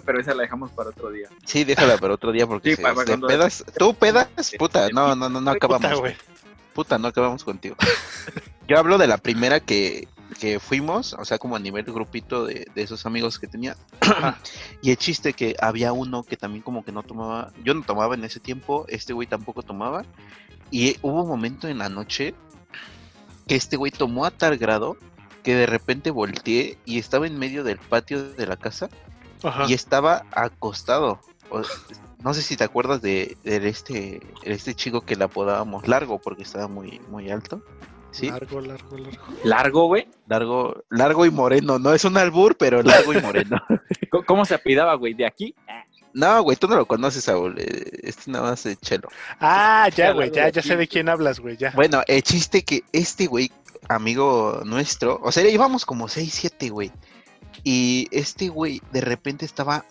Pero esa la dejamos para otro día. Sí, déjala para otro día porque Sí, se- para de cuando- pedas, tú pedas, puta, no, no, no, no acabamos. puta, güey. Puta, no acabamos contigo. Yo hablo de la primera que, que fuimos, o sea, como a nivel grupito de, de esos amigos que tenía. y el chiste que había uno que también como que no tomaba, yo no tomaba en ese tiempo, este güey tampoco tomaba. Y hubo un momento en la noche que este güey tomó a tal grado que de repente volteé y estaba en medio del patio de la casa Ajá. y estaba acostado. O- no sé si te acuerdas de, de este, este chico que le apodábamos largo porque estaba muy, muy alto. ¿Sí? Largo, largo, largo. Largo, güey. Largo, largo y moreno. No es un albur, pero largo y moreno. ¿Cómo- ¿Cómo se apidaba, güey? ¿De aquí? No, güey, tú no lo conoces, Saúl. eh, Este nada más es chelo. Ah, ya, güey, ya, ya sé de quién hablas, güey, ya. Bueno, el chiste que este güey, amigo nuestro, o sea, íbamos como 6, 7, güey. Y este güey de repente estaba,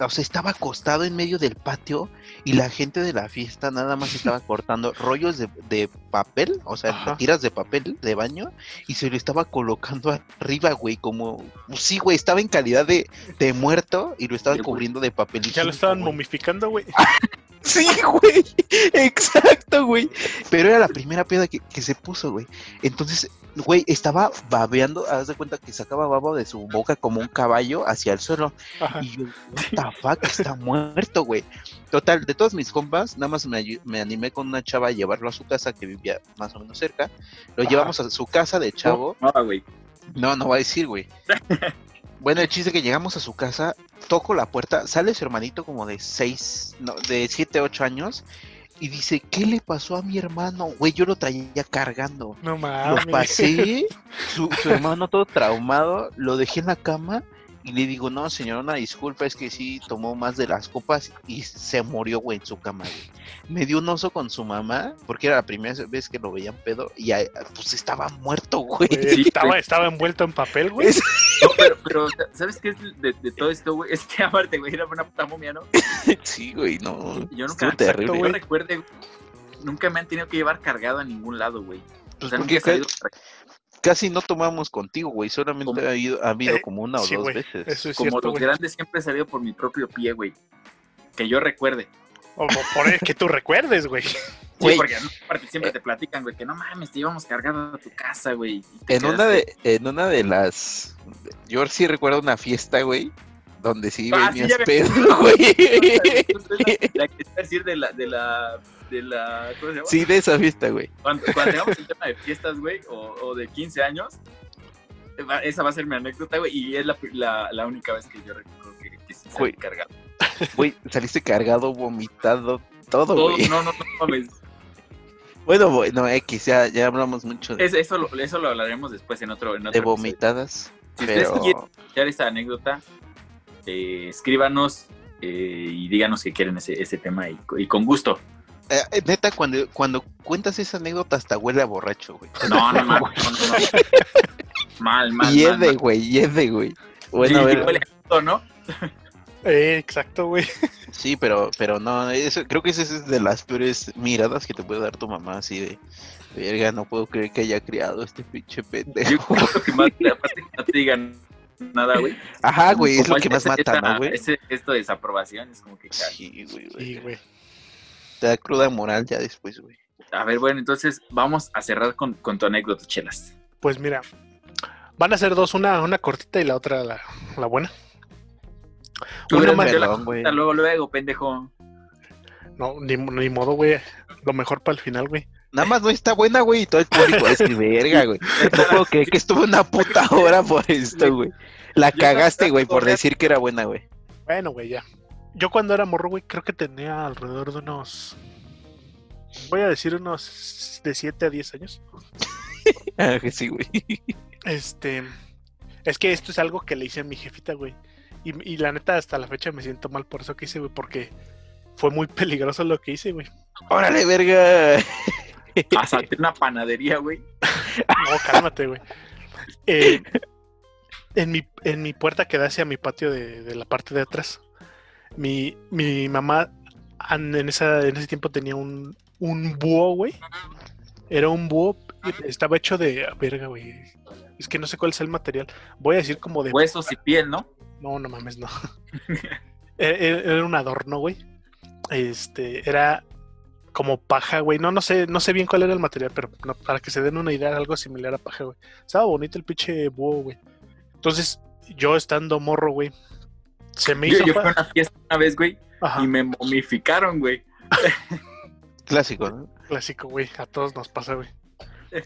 o sea, estaba acostado en medio del patio y la gente de la fiesta nada más estaba cortando rollos de, de papel, o sea, Ajá. tiras de papel de baño y se lo estaba colocando arriba, güey, como, sí, güey, estaba en calidad de, de muerto y lo estaban Sí, güey. cubriendo de papel. Ya lo estaban güey. momificando, güey. Sí, güey. Exacto, güey. Pero era la primera piedra que, que se puso, güey. Entonces, güey, estaba babeando. Haz de cuenta que sacaba baba de su boca como un caballo hacia el suelo. Ajá. Y yo, what the fuck, está muerto, güey. Total, de todos mis compas, nada más me, me animé con una chava a llevarlo a su casa, que vivía más o menos cerca. Lo Ajá. llevamos a su casa de chavo. No, güey. No, no va a decir, güey. Bueno, el chiste es que llegamos a su casa, toco la puerta, sale su hermanito como de 6, no, de 7, 8 años y dice, ¿qué le pasó a mi hermano? Güey, yo lo traía cargando. No Lo mames. pasé, su, su hermano todo traumado, lo dejé en la cama y le digo, no, señor, una disculpa, es que sí tomó más de las copas y se murió, güey, en su cama, güey. Me dio un oso con su mamá, porque era la primera vez que lo veían pedo, y pues estaba muerto, güey. Sí, estaba, estaba envuelto en papel, güey. Es- No, pero, pero, ¿sabes qué es de, de todo esto, güey? Es que aparte, güey, era una puta momia, ¿no? Sí, güey, no. Yo nunca, Estuvo terrible. recuerde, güey, nunca me han tenido que llevar cargado a ningún lado, güey. O Pues sea, nunca he salido casi no tomamos contigo, güey. Solamente ha habido, ha habido Eh, como una o sí, dos veces. Eso es como cierto, los grandes siempre he salido por mi propio pie, güey. Que yo recuerde. O por- el que tú recuerdes, güey. Sí, porque siempre te platican, güey, que no mames, te íbamos cargado a tu casa, güey. En una quedaste- de, en una de las, yo sí recuerdo una fiesta, güey, donde sí Ah, sí, venías me- pedo, güey. La que a decir de la, de la, de la, ¿cómo se llama? Sí, de esa fiesta, güey. Cuando, cuando tengamos el tema de fiestas, güey, o, o de 15 años, esa va a ser mi anécdota, güey, y es la, la, la única vez que yo recuerdo que, que sí salí cargado. Güey, saliste cargado, vomitado, todo, Todo, güey. no, no, no mames. Bueno, bueno, X, ya, ya hablamos mucho de, Es- eso, lo, eso lo hablaremos después en otro, en otro de episodio. vomitadas, Si ustedes pero... quieren escuchar esta anécdota, eh, escríbanos eh, y díganos que quieren ese, ese tema y, y con gusto. Eh, eh, neta, cuando, cuando cuentas esa anécdota hasta huele a borracho, güey. No, no, no, no, no, no. Mal, mal, Y mal, es de, mal. güey, y es de, güey. Bueno, a Sí, ver, huele a ¿no? Eh, exacto, güey. Sí, pero, pero no, eso, creo que esa es de las peores miradas que te puede dar tu mamá, así de, verga, no puedo creer que haya criado este pinche Yo pendejo. creo que más, aparte no te digan nada, güey. Ajá, güey, es lo que más mata, ¿no, güey? esto de desaprobación es como que... Sí, güey, Sí, güey. güey. Te da cruda moral ya después, güey. A ver, bueno, entonces vamos a cerrar con, con tu anécdota, chelas. Pues mira, van a ser dos, una, una cortita y la otra la, la buena. Tú Una más- la güey. corta, luego, luego, pendejo. No, ni, ni modo, güey. Lo mejor para el final, güey. Nada más no está buena, güey, y todo el público es que verga, güey. No puedo creer que estuvo una puta hora por esto, güey. La cagaste, güey, por decir que era buena, güey. Bueno, güey, ya. Yo cuando era morro, güey, creo que tenía alrededor de unos. Voy a decir unos de 7 a 10 años. Ah, que sí, güey. Este. Es que esto es algo que le hice a mi jefita, güey. Y, y la neta, hasta la fecha me siento mal por eso que hice, güey, porque fue muy peligroso lo que hice, güey. Órale, verga. Asalté una panadería, güey. No, cálmate, güey. Eh, en, mi, en mi puerta que da hacia mi patio de, de la parte de atrás, mi, mi mamá en, esa, en ese tiempo tenía un, un búho, güey. Era un búho, estaba hecho de verga, güey. Es que no sé cuál es el material. Voy a decir como de Huesos y piel, ¿no? No, no mames, no. era, era un adorno, güey. Este, era como paja, güey. No, no sé, no sé bien cuál era el material, pero no, para que se den una idea, algo similar a paja, güey. Estaba bonito el pinche búho, güey. Entonces, yo estando morro, güey, se me Yo, hizo yo fui a una fiesta una vez, güey, Ajá, y me momificaron, güey. Clásico, ¿no? clásico, güey. A todos nos pasa, güey.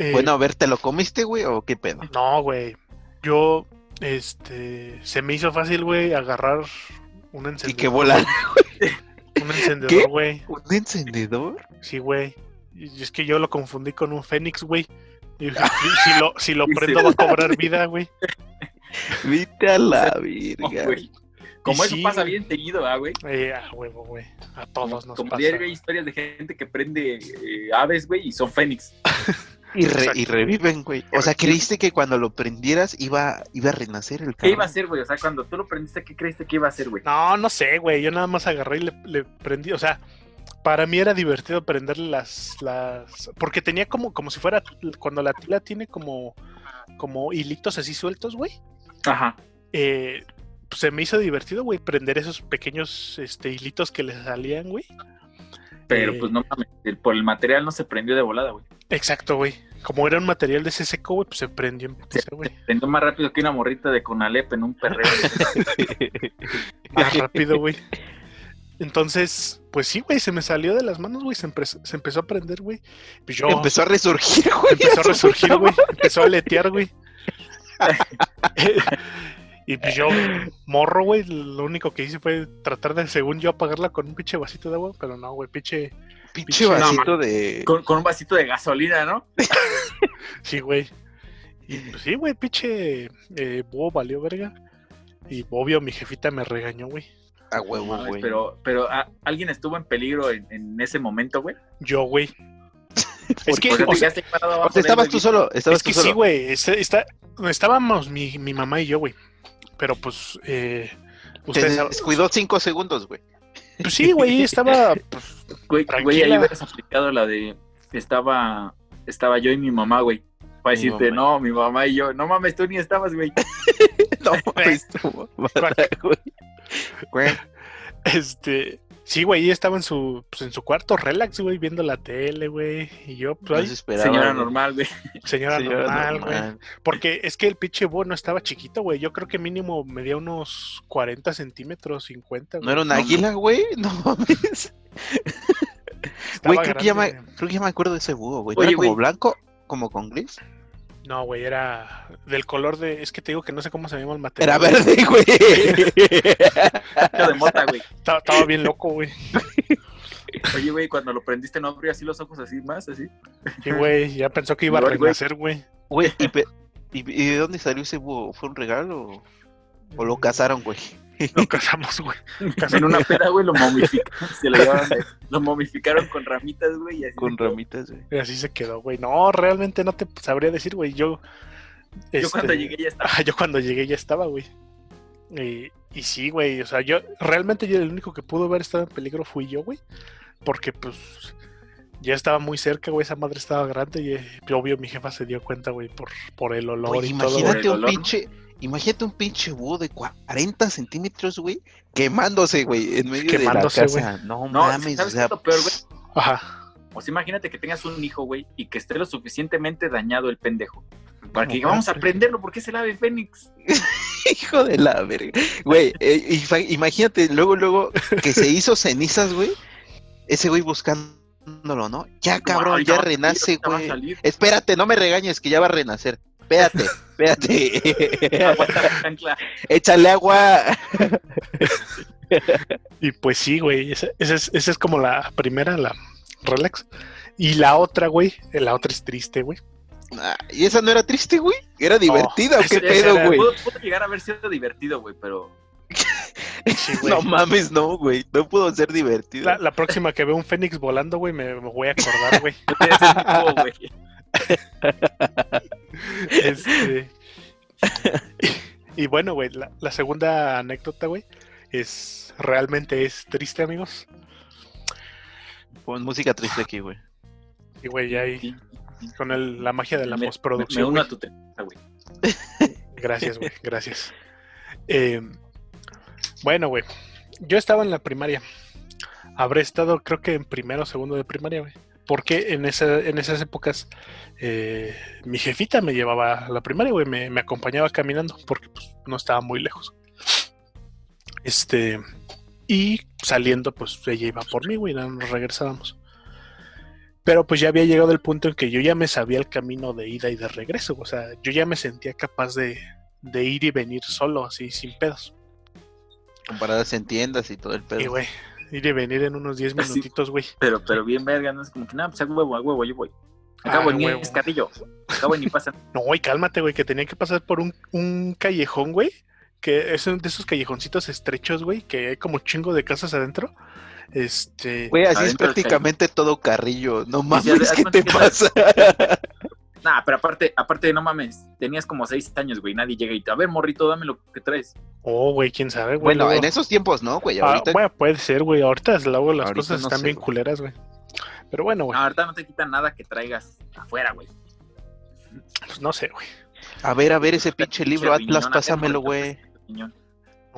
Eh, Bueno, a ver, ¿te lo comiste, güey, o qué pedo? No, güey. Yo, este, se me hizo fácil, güey, agarrar un encendedor. Y que volar. Un encendedor, güey. ¿Un encendedor? Sí, güey. Es que yo lo confundí con un Fénix, güey. Si, si lo, si lo prendo va a cobrar vida, güey. Vete a la virga. güey. Como eso sí, pasa bien seguido, ¿ah, güey? Eh, a huevo, güey. A todos nos Como pasa. diario hay historias de gente que prende eh, aves, güey, y son fénix. Y, re- Exacto. y reviven, güey. O sea, creíste que cuando lo prendieras iba, iba a renacer el ¿Qué cabrón. iba a hacer, güey? O sea, cuando tú lo prendiste, ¿qué creíste que iba a hacer, güey? No, no sé, güey. Yo nada más agarré y le, le prendí. O sea, para mí era divertido prenderle las. las... Porque tenía como, como si fuera. Cuando la tila tiene como. Como hilitos así sueltos, güey. Ajá. eh, pues se me hizo divertido, güey, prender esos pequeños este, hilitos que le salían, güey. Pero Eh. pues no mames, el- por el material no se prendió de volada, güey. Exacto, güey. Como era un material de ese seco, güey, pues se prendió en putiza, güey. Prendió más rápido que una morrita de Conalep en un perreo. Más rápido, güey. Entonces, pues sí, güey, se me salió de las manos, güey. Se, empe- se empezó a prender, güey. Pues yo Empezó a resurgir, güey. empezó a su resurgir, güey. Empezó a aletear, güey. y pues yo, morro, güey, lo único que hice fue tratar de, según yo, apagarla con un pinche vasito de agua, pero no, güey, pinche. Pinche No, vasito de. con, con un vasito de gasolina, ¿no? Sí, güey. Y pues sí, güey, pinche eh, búho valió verga. Y obvio, mi jefita me regañó, güey. A huevo, güey. pero, pero ¿a- ¿alguien estuvo en peligro en, en ese momento, güey? Yo, güey. Es que, O sea, o te sea, estabas tú solo. Estabas es que tú solo. sí, güey. es- está- estábamos mi, mi mamá y yo, güey. Pero pues, eh, Te ustedes saben- descuidó cinco segundos, güey. Pues sí, güey, estaba. pues, Güey, Tranquila. güey, ahí hubieras aplicado la de estaba, estaba yo y mi mamá, güey. Para Mi decirte, mamá. no, mi mamá y yo. No mames, tú ni estabas, güey. No, mames, tu mamá, güey. Güey, este. Sí, güey, ella estaba en su, pues, en su cuarto, relax, güey, viendo la tele, güey. Y yo, pues, no Señora normal, güey. señora, Señora normal, güey. Porque es que el pinche búho no estaba chiquito, güey. Yo creo que mínimo medía unos 40 centímetros, 50. ¿No era un águila, güey? No mames. Güey, creo que, ya me, creo que ya me acuerdo de ese búho, güey. ¿No era como blanco? ¿Como con gris? No, güey, era del color de. Es que te digo que no sé cómo se llama el material. Era verde, güey. De mota, güey. Estaba, estaba bien loco, güey. Oye, güey, cuando lo prendiste no abría así los ojos así más, así. Sí, güey, ya pensó que iba a renacer, güey. Güey, ¿y, pe- y, y de dónde salió ese búho? ¿Fue un regalo o, o lo cazaron, güey? Lo casamos, güey. En una peda, güey, lo momificaron. Se lo, llevaron lo momificaron con ramitas, güey. Con se quedó. ramitas, güey. Y así se quedó, güey. No, realmente no te sabría decir, güey. Yo. Yo cuando este, llegué ya estaba. Ah, yo cuando llegué ya estaba, güey. Y, y sí, güey. O sea, yo. Realmente yo el único que pudo haber estado en peligro fui yo, güey. Porque, pues. Ya estaba muy cerca, güey. Esa madre estaba grande. Y eh, obvio mi jefa se dio cuenta, güey, por, por el olor Güey, y todo, güey. imagínate el un olor, ¿no? Imagínate un pinche búho de 40 centímetros, güey, quemándose, güey, en medio Quemándose, de la casa. No, No, mames, o ¿sabes qué sea, es lo peor, güey? Ajá. O sea, imagínate que tengas un hijo, güey, y que esté lo suficientemente dañado el pendejo. Para que No, vamos a prenderlo, porque es el ave fénix. hijo de la verga. Güey, eh, imagínate, luego, luego, que se hizo cenizas, güey, ese güey buscándolo, ¿no? Ya, cabrón, ya va a salir, renace, güey. Espérate, no me regañes, que ya va a renacer. Espérate, espérate. Aguanta la chancla. Échale agua. Y pues sí, güey. Esa, esa es, esa es como la primera, la relax. Y la otra, güey. eh, La otra es triste, güey. Ah, y esa no era triste, güey. Era divertida, ¿o ese- qué pedo, era- güey? Pudo, pudo llegar a haber sido divertido, güey, pero. Sí. No mames, no, güey. No pudo ser divertido. La, la próxima que veo un Fénix volando, güey, me, me voy a acordar, güey. Este, y, y bueno, güey, la, la segunda anécdota, güey, es realmente es triste, amigos. Pon música triste aquí, güey. Y güey, ya ahí con el- la magia de la Me- Me, postproducción. uno güey. a tu tristeza, güey. Gracias, güey, gracias. Eh, bueno, güey, yo estaba en la primaria. Habré estado, creo que en primero o segundo de primaria, güey. Porque en, esa, en esas épocas eh, mi jefita me llevaba a la primaria, güey, me, me acompañaba caminando porque pues, no estaba muy lejos. Este, y saliendo, pues ella iba por mí, güey, y nos regresábamos. Pero pues ya había llegado el punto en que yo ya me sabía el camino de ida y de regreso, o sea, yo ya me sentía capaz de, de ir y venir solo, así, sin pedos. Con paradas en tiendas y todo el Y pedo. güey, Ir y venir en unos 10 Así. minutitos, güey. Pero, pero bien verga, no es como que nada, pues a huevo, a huevo, yo voy. Acabo Ah, en huevo. Escarrillo. Acabo ni pasa. No, güey, cálmate, güey, que tenía que pasar por un, un callejón, güey. Que es uno de esos callejoncitos estrechos, güey, que hay como chingo de casas adentro. Este. Güey, así es prácticamente todo carrillo. No mames, ¿qué te pasa? Nah, pero aparte, aparte, no mames, tenías como seis años, güey, nadie llega y te, a ver, morrito, dame lo que traes. Oh, güey, quién sabe, güey. Bueno, luego- en esos tiempos no, güey. Ah, Ahorita bueno, puede ser, güey. Ahorita luego las Ahorita cosas no están sé, bien güey. culeras, güey. Pero bueno, güey, No, ahorita no te quitan nada que traigas afuera, güey. pues no sé, güey. A ver, a ver ese pinche libro, Atlas, pásamelo, güey.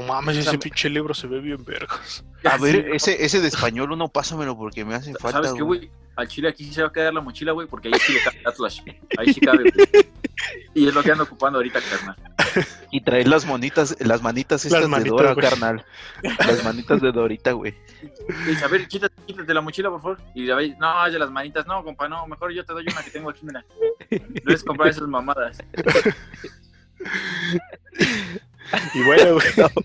No mames, ese pinche libro se ve bien vergas. A ver, ¿no? ese, ese de español uno, pásamelo porque me hace falta. ¿Sabes qué, güey. Al chile aquí sí se va a quedar la mochila, güey, porque ahí sí le cabe el Atlas. Ahí sí cabe, güey. Y es lo que ando ocupando ahorita, carnal. Y traer las monitas, las manitas estas manitas, de Dora, carnal. Las manitas de Dorita, güey. A ver, quítate, quítate la mochila, por favor. Y ya veis, no, ya las manitas, no, compa, no, mejor yo te doy una que tengo aquí, mira. Debes comprar esas mamadas. Y bueno, güey.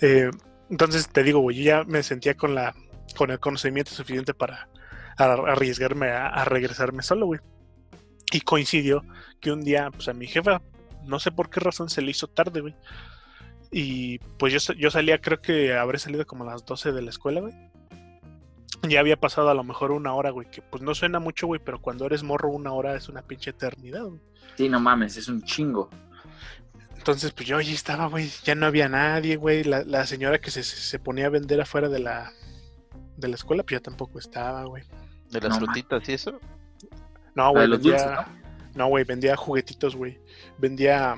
Eh, entonces te digo, güey, yo ya me sentía con la con el conocimiento suficiente para arriesgarme a, a regresarme solo, güey. Y coincidió que un día, pues a mi jefa, no sé por qué razón se le hizo tarde, güey. Y pues yo, yo salía, creo que habré salido como a las 12 de la escuela, güey. Ya había pasado a lo mejor una hora, güey, que pues no suena mucho, güey, pero cuando eres morro una hora es una pinche eternidad, güey. Sí, no mames, es un chingo. Entonces, pues yo allí estaba, güey. Ya no había nadie, güey. La, la señora que se, se ponía a vender afuera de la, de la escuela, pues ya tampoco estaba, güey. De las No, frutitas y eso. No, La güey, vendía. dulces, No, güey, vendía juguetitos, güey. Vendía.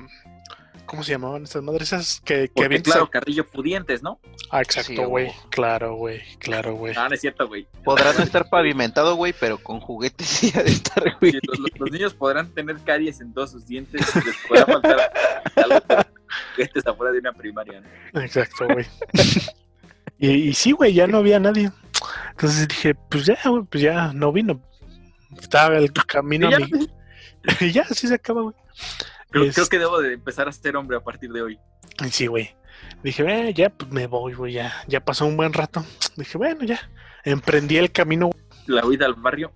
¿Cómo se llamaban estas madres? Esas que, que Porque, claro, Carrillo pudientes, ¿no? Ah, exacto, güey. Claro, güey. Claro, güey. Ah, no es cierto, güey. Podrá no estar pavimentado, güey, pero con juguetes sí ha de estar, güey. Sí, los, niños podrán tener caries en todos sus dientes, les podrá faltar algo, pero este es afuera de una primaria, ¿no? Exacto, güey. y, y sí, güey, ya no había nadie. Entonces dije, pues ya, güey, pues ya no vino. Estaba el camino Y a ya, mi. y ya, así se acaba, güey. Creo, Es- creo que debo de empezar a ser hombre a partir de hoy. Sí, güey. Dije, eh, ya pues me voy, güey, ya, ya pasó un buen rato. Dije, bueno, ya. Emprendí el camino, La huida al barrio.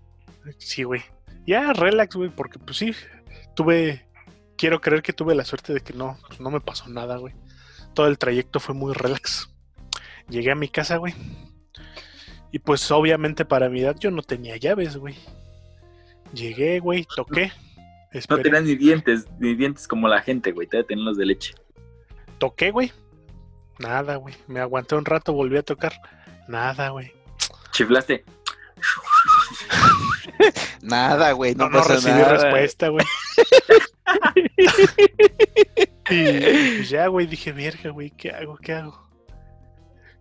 Sí, güey. Ya, relax, güey, porque pues sí, tuve, quiero creer que tuve la suerte de que no, pues, no me pasó nada, güey. Todo el trayecto fue muy relax. Llegué a mi casa, güey. Y pues obviamente para mi edad yo no tenía llaves, güey. Llegué, güey, toqué. No tenían ni dientes, ni dientes como la gente, güey. Te tener los de leche. toqué, güey. Nada, güey. Me aguanté un rato, volví a tocar. Nada, güey. Chiflaste. Nada, güey, no, No, no recibí nada. respuesta, güey. y pues ya, güey, dije, verga, güey, ¿qué hago? ¿Qué hago?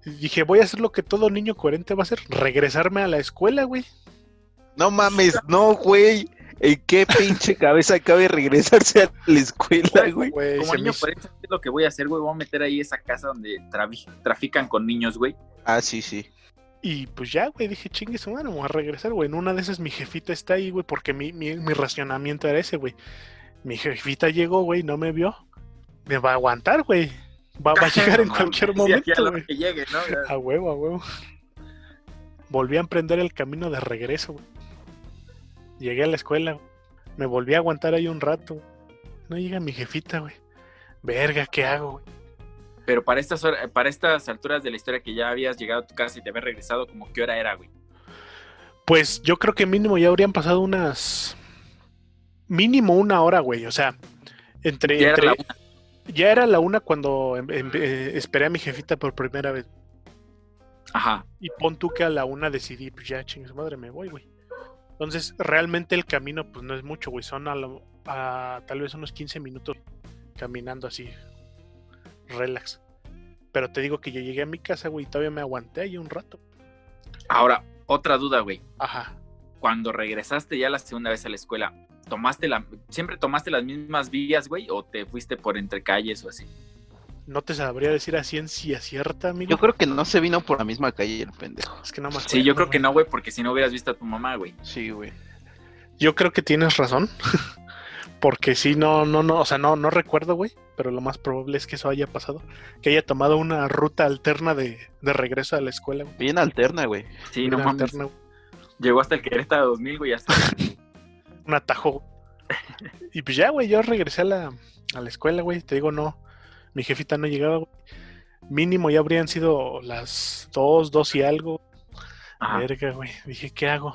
Y dije, voy a hacer lo que todo niño coherente va a hacer, regresarme a la escuela, güey. No mames, no, güey. ¿En qué pinche cabeza cabe regresarse a la escuela, güey? Güey, Como se niño, me eso es lo que voy a hacer, güey. Voy a meter ahí esa casa donde trafican con niños, güey. Ah, sí, sí. Y pues ya, güey, dije, chingue su madre, voy a regresar, güey. En una de esas mi jefita está ahí, güey, porque mi, mi, mi racionamiento era ese, güey. Mi jefita llegó, güey, no me vio. Me va a aguantar, güey. Va, va a llegar en cualquier a momento, güey. que llegue, ¿no? A huevo, a huevo. Volví a emprender el camino de regreso, güey. Llegué a la escuela, me volví a aguantar ahí un rato. No llega mi jefita, güey. Verga, ¿qué hago, güey? Pero para estas, para estas alturas de la historia que ya habías llegado a tu casa y te habías regresado, como qué hora era, güey. Pues yo creo que mínimo ya habrían pasado unas. Mínimo una hora, güey. O sea, entre. Ya era entre- la una. ya era la una cuando eh, esperé a mi jefita por primera vez. Ajá. Y pon tú que a la una decidí, pues ya, chingue su madre, me voy, güey. Entonces, realmente el camino, pues no es mucho, güey. Son a, lo- a tal vez unos 15 minutos caminando así, relax. Pero te digo que yo llegué a mi casa, güey, y todavía me aguanté ahí un rato. Ahora, otra duda, güey. Ajá. Cuando regresaste ya la segunda vez a la escuela, ¿tomaste la, siempre tomaste las mismas vías, güey? ¿O te fuiste por entre calles o así? No te sabría decir a ciencia cierta, amigo. Yo creo que no se vino por la misma calle el pendejo. Es que no me acuerdo, Sí, yo creo que no, güey, porque si no hubieras visto a tu mamá, güey. Sí, güey. Yo creo que tienes razón. Porque sí, no, no, no, o sea, no, no recuerdo, güey. Pero lo más probable es que eso haya pasado. Que haya tomado una ruta alterna de, de regreso a la escuela, güey. Bien alterna, güey. Sí, no mames. alterna, güey. Llegó hasta el Querétaro 2000, güey, hasta. un atajo. Y pues ya, güey, yo regresé a la, a la escuela, güey. Te digo, no. Mi jefita no llegaba, güey. Mínimo ya habrían sido las dos, dos y algo. Ajá. Verga, güey. Dije, ¿qué hago?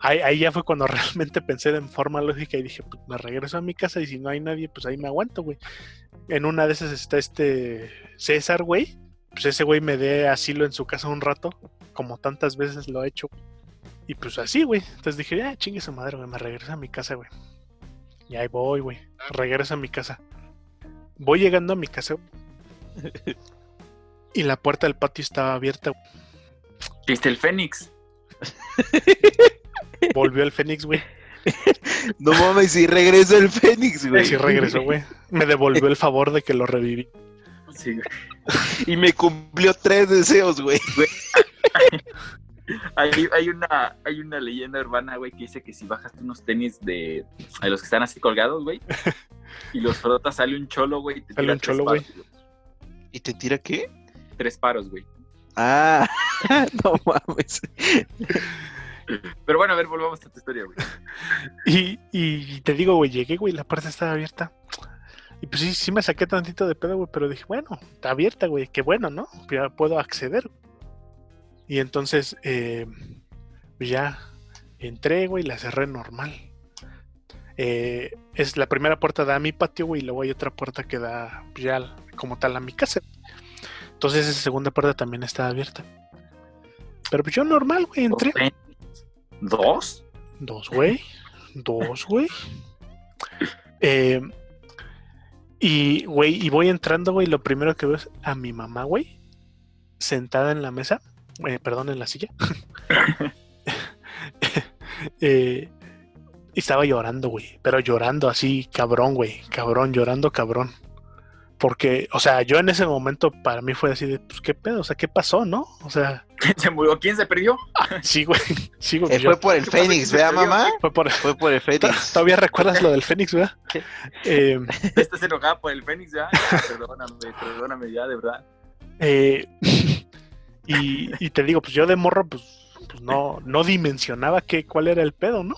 Ahí, ahí ya fue cuando realmente pensé en forma lógica y dije, pues me regreso a mi casa y si no hay nadie, pues ahí me aguanto, güey. En una de esas está este César, güey. Pues ese güey me dé asilo en su casa un rato, como tantas veces lo ha hecho. Y pues así, güey. Entonces dije, ah, chingue su madre, güey, me regreso a mi casa, güey. Y ahí voy, güey. Regreso a mi casa. Voy llegando a mi casa. Y la puerta del patio estaba abierta. ¿Viste el Fénix? Volvió el Fénix, güey. No mames, si regresa el Fénix, güey. Sí regresó, güey. Me devolvió el favor de que lo reviví. Sí, güey. Y me cumplió tres deseos, güey. Hay, hay una, hay una leyenda urbana, güey, que dice que si bajas unos tenis de, de los que están así colgados, güey, y los frotas, sale un cholo, güey. y te Sale tira un tres cholo, güey. paros, ¿Y te tira qué? Tres paros, güey. Ah, no mames. Pero bueno, a ver, volvamos a tu historia, güey. Y, y te digo, güey, llegué, güey, la puerta estaba abierta. Y pues sí, sí me saqué tantito de pedo, güey, pero dije, bueno, está abierta, güey, qué bueno, ¿no? Ya puedo acceder. Y entonces, eh, pues ya entré, güey, la cerré normal. Eh, es la primera puerta da a mi patio, güey, y luego hay otra puerta que da pues, ya como tal a mi casa. Entonces esa segunda puerta también estaba abierta. Pero pues yo normal, güey, entré. ¿Dos? Dos, güey. Dos, güey. Eh, y, güey, y voy entrando, güey. Lo primero que veo es a mi mamá, güey. Sentada en la mesa. Eh, perdón, en la silla. Eh, y estaba llorando, güey. Pero llorando así, cabrón, güey. Cabrón, llorando, cabrón. Porque, o sea, yo en ese momento para mí fue así de, pues, ¿qué pedo? O sea, ¿qué pasó, no? O sea, ¿Quién se murió? ¿Quién se perdió? sí, güey. Sí, güey. Eh, fue por el ¿Qué pasa Fénix, que se ¿vea, perdió, mamá? fue por- Fue por el Fénix. ¿Todavía recuerdas lo del Fénix, verdad? Eh, ¿Estás enojada por el Fénix ya? Ya, Perdóname, perdóname ya, de verdad. eh, y, y te digo, pues yo de morro, pues, pues no, no dimensionaba que, cuál era el pedo, ¿no?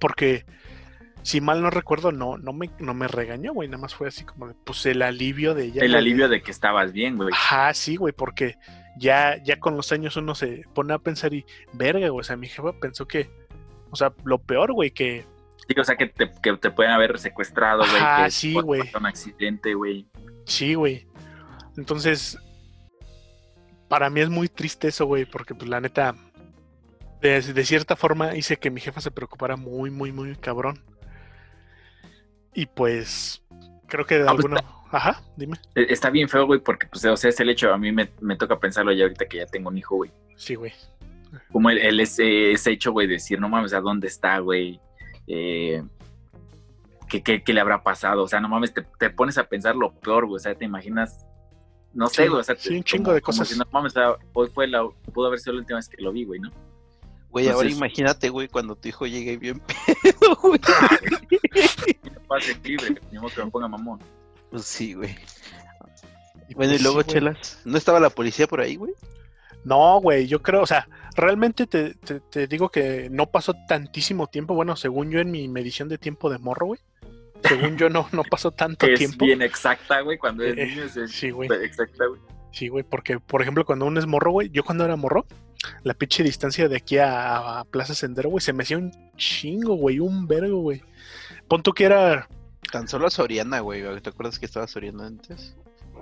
Porque, si mal no recuerdo, no, no, me, no me regañó, güey. Nada más fue así como de, pues el alivio de ella. El alivio de que estabas bien, güey. Ajá, sí, güey, porque ya, ya con los años uno se pone a pensar y, verga, güey, o sea, mi jefa pensó que, o sea, lo peor, güey, que, Sí, o sea, que te, que te pueden haber secuestrado, güey. Que sí, güey. un accidente, güey. Sí, güey. Entonces, para mí es muy triste eso, güey, porque pues la neta, de, de cierta forma hice que mi jefa se preocupara muy, muy, muy cabrón. Y pues, creo que de Ah, pues, alguna... Ajá, dime. Eh, Está bien feo, güey, porque, pues, o sea, es el hecho, a mí me, me toca pensarlo ya ahorita que ya tengo un hijo, güey. Sí, güey. Como el, el ese, ese hecho, güey, de decir, no mames, ¿a dónde está, güey? Eh, ¿qué, qué, qué le habrá pasado? O sea, no mames, te, te pones a pensar lo peor, güey. O sea, te imaginas, no sé, Sí, güey. O sea, sí, un chingo como- de cosas. si, no mames, o sea, hoy fue la, pudo haber sido la última vez que lo vi, güey, ¿no? Güey, ahora imagínate, güey, cuando tu hijo llegue bien pedo, güey. Pase libre, ni modo que me ponga mamón. Pues sí, güey. Y Bueno, y pues, luego, sí, chelas. ¿No estaba la policía por ahí, güey? No, güey, yo creo, o sea, realmente te, te- te digo que no pasó tantísimo tiempo. Bueno, según yo en mi medición de tiempo de morro, güey. Según yo no, no pasó tanto Que es tiempo. bien exacta, güey, cuando eres Eh, niño es es sí, güey. exacta, güey. Sí, güey, porque, por ejemplo, cuando uno es morro, güey, yo cuando era morro, la pinche distancia de aquí a, a Plaza Sendero, güey, se me hacía un chingo, güey, un vergo, güey. Pon tú que era, Tan solo a Soriana, güey. ¿Te acuerdas que estaba Soriana antes?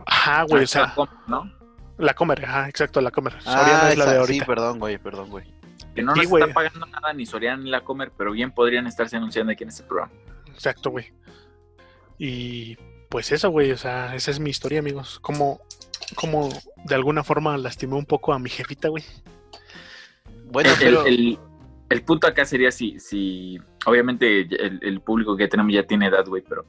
ajá, güey, Ah, o sea, ¿no? la comer, ajá, exacto, la comer. Soriana es la esa- de Ah, Sí, ahorita. perdón, güey, perdón, güey. Que no Sí, nos güey. está pagando nada ni Soriana ni la Comer, pero bien podrían estarse anunciando aquí en este programa. Exacto, güey. Y pues eso, güey, o sea, esa es mi historia, amigos. Como, como de alguna forma lastimé un poco a mi jefita, güey. Bueno, el, pero... el- el punto acá sería si, si obviamente el, el público que tenemos ya tiene edad, güey, pero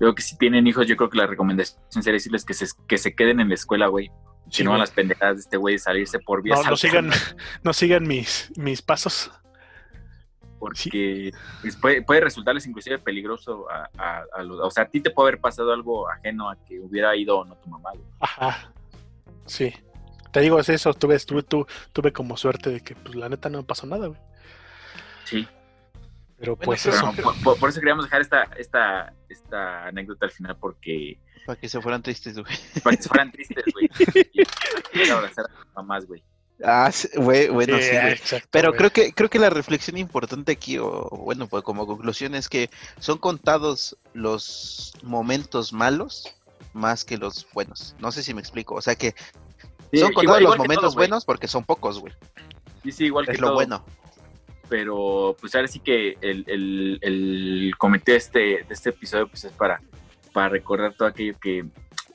creo que si tienen hijos, yo creo que la recomendación sería decirles que se, que se queden en la escuela, güey. Si Sí, no, güey. las pendejadas de este güey de salirse por vías No, no sigan, no sigan mis, mis pasos. Porque pues, puede, puede, resultarles inclusive peligroso a, a, a, los... O sea, a ti te puede haber pasado algo ajeno a que hubiera ido o no tu mamá. Güey. Ajá. Sí. Te digo, es eso, tuve, tuve, tuve, tuve como suerte de que, pues, la neta no me pasó nada, güey. Sí. Pero Bueno, pues pero eso. No, por, por- por eso queríamos dejar esta, esta, esta anécdota al final, porque Para que se fueran tristes, güey. para que se fueran tristes, güey. A abrazar a mamás, güey. Ah, sí, bueno, sí, güey. exacto, Pero creo que, creo que la reflexión importante aquí, o bueno, pues como conclusión es que son contados los momentos malos más que los buenos. No sé si me explico. O sea que Sí, son contados igual los momentos todo, buenos porque son pocos, güey. Sí, sí, igual que lo todo. bueno. pero pues ahora sí que el, el, el comité de este, de este episodio pues es para, para recordar todo aquello que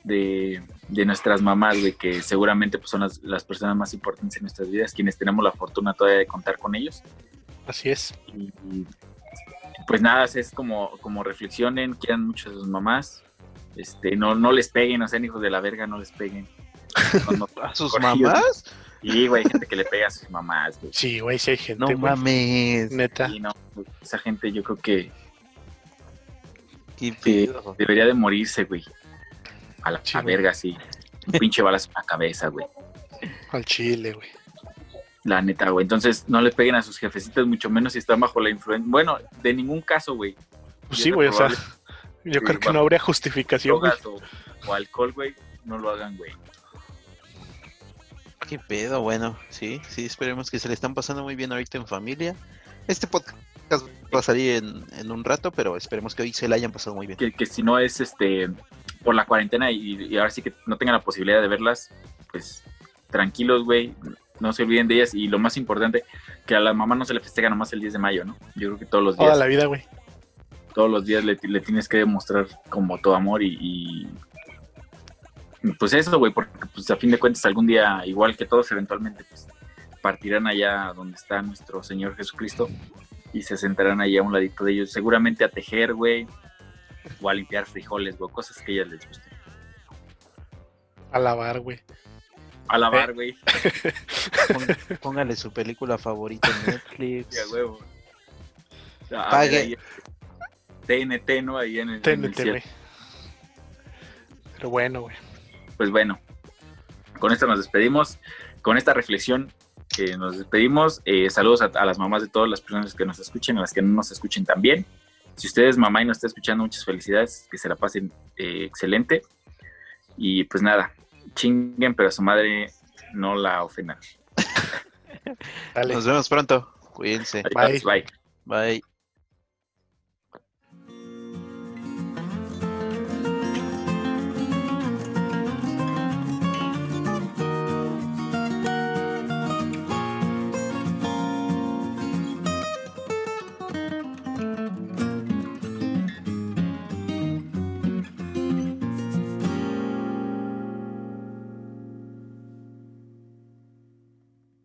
de, de nuestras mamás, güey, que seguramente pues son las, las personas más importantes en nuestras vidas, quienes tenemos la fortuna todavía de contar con ellos. Así es. Y, y, pues nada, es como, como reflexionen, quieran mucho a sus mamás, este, no, no les peguen, no sean hijos de la verga, no les peguen. Cuando- ¿A sus mamás? Sí, güey, hay gente que le pega a sus mamás, güey. Sí, güey, sí hay gente, No güey. mames. Neta. Sí, no, esa gente yo creo que. Debería de morirse, güey. A la Sí, a verga, sí. Un pinche balazo en la cabeza, güey. Al chile, güey. La neta, güey. Entonces, no le peguen a sus jefecitas, mucho menos si están bajo la influencia. Bueno, de ningún caso, güey. Pues sí, güey, o sea, yo Sí, creo que no habría justificación, güey. Drogas o, o alcohol, güey, no lo hagan, güey. Qué pedo, bueno. Sí, sí, esperemos que se le están pasando muy bien ahorita en familia. Este podcast va a salir en, en un rato, pero esperemos que hoy se la hayan pasado muy bien. Que, que si no es este por la cuarentena y, y ahora sí que no tengan la posibilidad de verlas, pues tranquilos, güey. No se olviden de ellas. Y lo más importante, que a la mamá no se le festeja nomás el 10 de mayo, ¿no? Yo creo que todos los días. Toda la vida, güey. todos los días le, le tienes que demostrar como tu amor y, y- y pues eso, güey, porque pues a fin de cuentas algún día, igual que todos, eventualmente pues partirán allá donde está nuestro Señor Jesucristo y se sentarán allá a un ladito de ellos, seguramente a tejer, güey, o a limpiar frijoles, güey, cosas que a ellas les gusten. A lavar, güey. A Eh. lavar, güey, Pon- Póngale su película favorita en Netflix. sí, a huevo. Pague. TNT, ¿no? Ahí en el, TNT, güey. Pero bueno, güey. pues bueno, con esto nos despedimos, con esta reflexión que nos despedimos. Eh, saludos a, a las mamás de todas las personas que nos escuchen, a las que no nos escuchen también. Si usted es mamá y nos está escuchando, muchas felicidades, que se la pasen eh, excelente. Y pues nada, chinguen, pero a su madre no la ofendan. Dale. Nos vemos pronto. Cuídense. Adiós, bye. Bye.